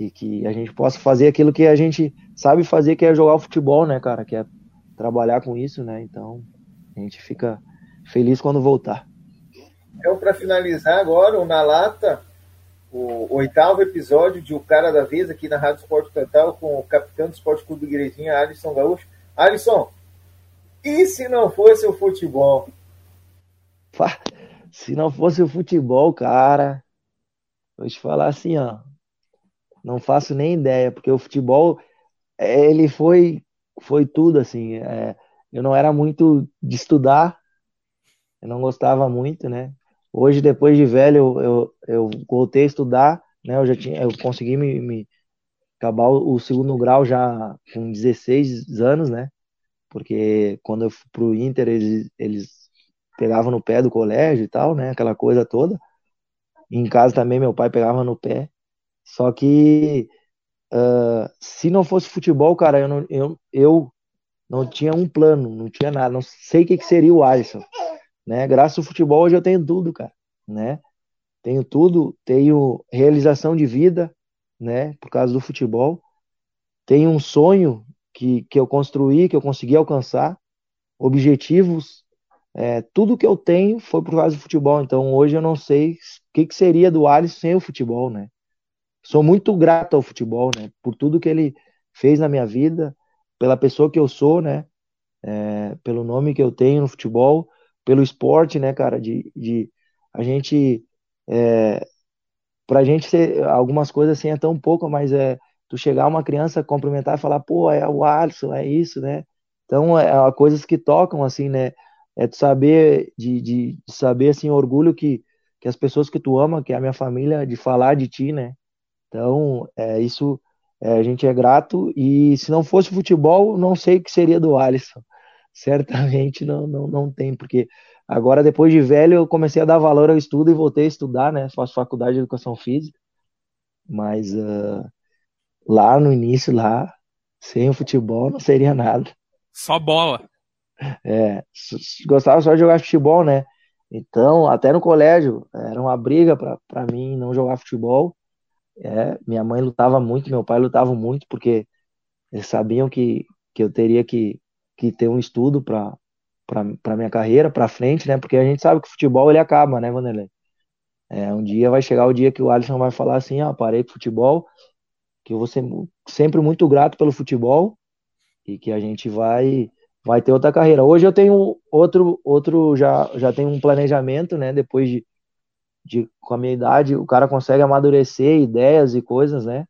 e que a gente possa fazer aquilo que a gente sabe fazer, que é jogar o futebol, né, cara? Que é trabalhar com isso, né? Então, a gente fica feliz quando voltar. Então, para finalizar agora, o Na Lata, o oitavo episódio de O Cara da Vez aqui na Rádio Esporte Total com o capitão do Esporte Clube Igrejinha, Alisson Gaúcho. Alisson, e se não fosse o futebol? Se não fosse o futebol, cara, vou te falar assim, ó, não faço nem ideia, porque o futebol, ele foi, foi tudo, assim, é, eu não era muito de estudar, eu não gostava muito, né, Hoje, depois de velho, eu, eu, eu voltei a estudar, né? Eu já tinha, eu consegui me, me acabar o, o segundo grau já com 16 anos, né? Porque quando eu fui pro Inter, eles, eles pegavam no pé do colégio e tal, né? Aquela coisa toda. Em casa também meu pai pegava no pé. Só que uh, se não fosse futebol, cara, eu não, eu, eu não tinha um plano, não tinha nada. Não sei o que, que seria o Alisson né? Graças ao futebol hoje eu tenho tudo, cara, né? Tenho tudo, tenho realização de vida, né? Por causa do futebol. Tenho um sonho que, que eu construí, que eu consegui alcançar, objetivos, é, tudo que eu tenho foi por causa do futebol. Então hoje eu não sei o que, que seria do Alisson sem o futebol, né? Sou muito grato ao futebol, né? Por tudo que ele fez na minha vida, pela pessoa que eu sou, né? É, pelo nome que eu tenho no futebol pelo esporte, né, cara, de, de a gente, é, pra gente ser, algumas coisas assim é tão pouco, mas é, tu chegar uma criança, cumprimentar e falar, pô, é o Alisson, é isso, né, então é, é coisas que tocam, assim, né, é tu saber, de, de, saber, assim, orgulho que, que as pessoas que tu ama, que é a minha família, de falar de ti, né, Então, é, isso é, a gente é grato e se não fosse futebol, não sei o que seria do Alisson. Certamente não, não, não tem, porque agora, depois de velho, eu comecei a dar valor ao estudo e voltei a estudar, né? Faço faculdade de educação física, mas uh, lá no início, lá, sem o futebol, não seria nada. Só bola. É, gostava só de jogar futebol, né? Então, até no colégio, era uma briga para mim não jogar futebol. É, minha mãe lutava muito, meu pai lutava muito, porque eles sabiam que, que eu teria que, que ter um estudo para para minha carreira, para frente, né? Porque a gente sabe que o futebol ele acaba, né, Vanderlei? É, um dia vai chegar o dia que o Alisson vai falar assim, ah, parei com futebol, que eu vou ser sempre muito grato pelo futebol e que a gente vai vai ter outra carreira. Hoje eu tenho outro outro já já tenho um planejamento, né, depois de, de com a minha idade, o cara consegue amadurecer ideias e coisas, né?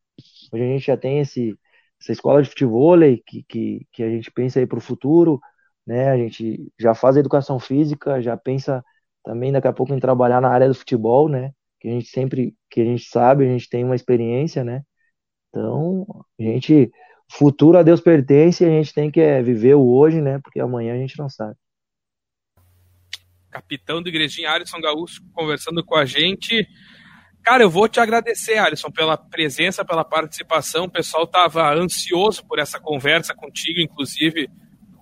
Hoje a gente já tem esse essa escola de futebol que, que, que a gente pensa aí para o futuro, né? A gente já faz educação física, já pensa também daqui a pouco em trabalhar na área do futebol, né? Que a gente sempre, que a gente sabe, a gente tem uma experiência, né? Então, a gente, futuro a Deus pertence, a gente tem que é, viver o hoje, né? Porque amanhã a gente não sabe. Capitão do Igrejinha Alisson Gaúcho conversando com a gente. Cara, eu vou te agradecer, Alisson, pela presença, pela participação. O pessoal estava ansioso por essa conversa contigo, inclusive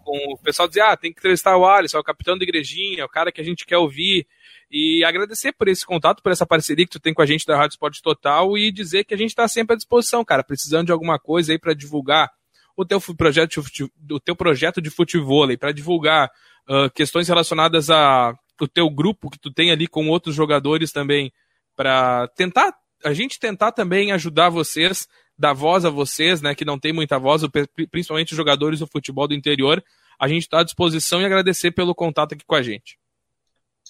com o pessoal dizia, ah, tem que entrevistar o Alisson, é o capitão da igrejinha, é o cara que a gente quer ouvir. E agradecer por esse contato, por essa parceria que tu tem com a gente da Rádio Esporte Total e dizer que a gente está sempre à disposição, cara, precisando de alguma coisa aí para divulgar o teu projeto, o teu projeto de futebol, para divulgar uh, questões relacionadas a o teu grupo que tu tem ali com outros jogadores também, para tentar a gente tentar também ajudar vocês, dar voz a vocês, né, que não tem muita voz, principalmente os jogadores do futebol do interior, a gente está à disposição e agradecer pelo contato aqui com a gente.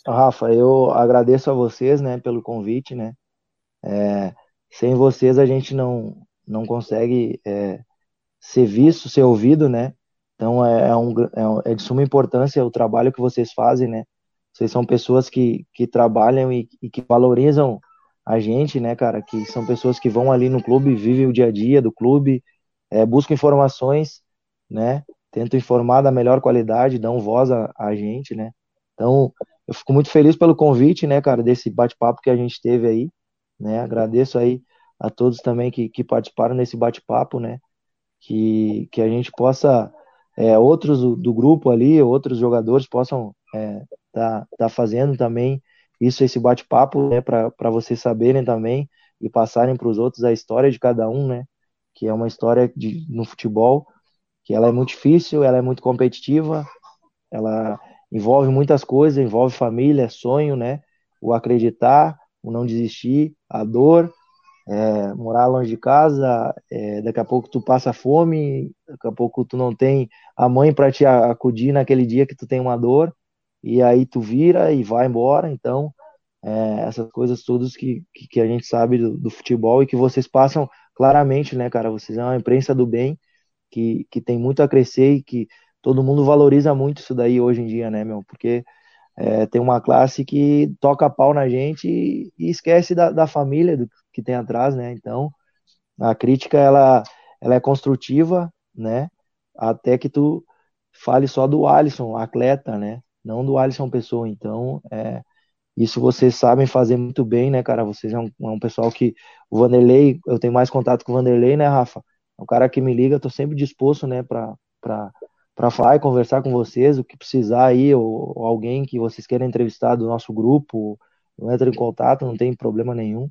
Rafa, eu agradeço a vocês, né, pelo convite, né. É, sem vocês a gente não não consegue é, ser visto, ser ouvido, né. Então é, é, um, é, é de suma importância o trabalho que vocês fazem, né. Vocês são pessoas que, que trabalham e, e que valorizam a gente, né, cara, que são pessoas que vão ali no clube, vivem o dia a dia do clube, é, buscam informações, né, tento informar da melhor qualidade, dão voz a, a gente, né? Então, eu fico muito feliz pelo convite, né, cara, desse bate-papo que a gente teve aí, né? Agradeço aí a todos também que, que participaram nesse bate-papo, né? Que, que a gente possa, é, outros do, do, grupo ali, outros jogadores possam é, tá, tá fazendo também isso, esse bate-papo, né, para vocês saberem também e passarem para os outros a história de cada um, né? Que é uma história de, no futebol que ela é muito difícil, ela é muito competitiva, ela envolve muitas coisas, envolve família, sonho, né? O acreditar, o não desistir, a dor, é, morar longe de casa, é, daqui a pouco tu passa fome, daqui a pouco tu não tem a mãe para te acudir naquele dia que tu tem uma dor, e aí tu vira e vai embora, então é, essas coisas todas que, que, a gente sabe do, do futebol e que vocês passam claramente, né, cara? Vocês é uma imprensa do bem, que, que tem muito a crescer e que todo mundo valoriza muito isso daí hoje em dia, né, meu? Porque é, tem uma classe que toca pau na gente e, e esquece da, da família do, que tem atrás, né? Então, a crítica, ela, ela é construtiva, né? Até que tu fale só do Alisson, atleta, né? Não do Alisson pessoa. Então, é, isso vocês sabem fazer muito bem, né, cara? Vocês é um, é um pessoal que. O Vanderlei, eu tenho mais contato com o Vanderlei, né, Rafa? o cara que me liga, tô sempre disposto, né, para para falar e conversar com vocês, o que precisar aí, ou, ou, alguém que vocês queiram entrevistar do nosso grupo, entra em contato, não tem problema nenhum.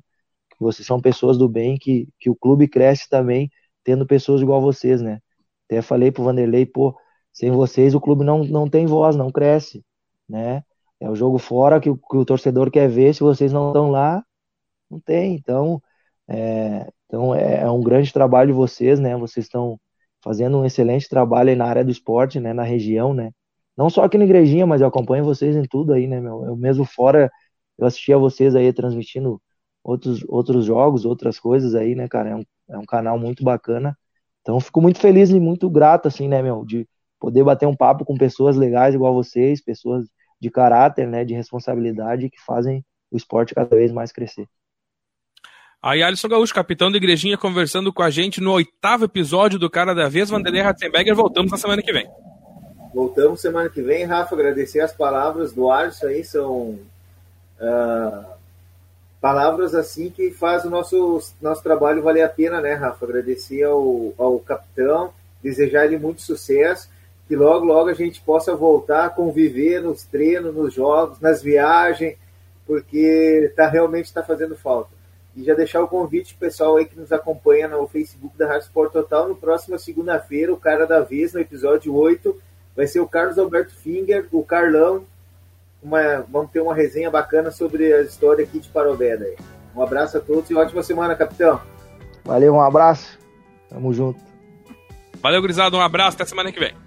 Vocês são pessoas do bem, que, que o clube cresce também tendo pessoas igual vocês, né? Até falei pro Vanderlei, pô, sem vocês o clube não, não tem voz, não cresce, né? É o jogo fora que, que o torcedor quer ver, se vocês não estão lá, não tem. Então, é, então é, é, um grande trabalho de vocês, né? Vocês estão fazendo um excelente trabalho aí na área do esporte, né? Na região, né? Não só aqui na Igrejinha, mas eu acompanho vocês em tudo aí, né, meu? Eu mesmo fora, eu assistia vocês aí transmitindo outros, outros jogos, outras coisas aí, né, cara? É um, é um canal muito bacana. Então, fico muito feliz e muito grato, assim, né, meu? De poder bater um papo com pessoas legais igual vocês, pessoas de caráter, né, de responsabilidade que fazem o esporte cada vez mais crescer. Aí Alisson Gaúcho, capitão da igrejinha, conversando com a gente no oitavo episódio do Cara da Vez, Vanderlei Ratzenberger. Voltamos na semana que vem. Voltamos semana que vem, Rafa. Agradecer as palavras do Alisson aí, são uh, palavras assim que faz o nosso, nosso trabalho valer a pena, né, Rafa? Agradecer ao, ao capitão, desejar ele muito sucesso, que logo, logo a gente possa voltar a conviver nos treinos, nos jogos, nas viagens, porque tá, realmente está fazendo falta. E já deixar o convite pessoal aí que nos acompanha no Facebook da Rádio Sport Total, no próximo segunda-feira, o cara da vez, no episódio 8, vai ser o Carlos Alberto Finger, o Carlão. Uma, vamos ter uma resenha bacana sobre a história aqui de Parobé. Daí. Um abraço a todos e ótima semana, capitão. Valeu, um abraço. Tamo junto. Valeu, Grisado. Um abraço. Até semana que vem.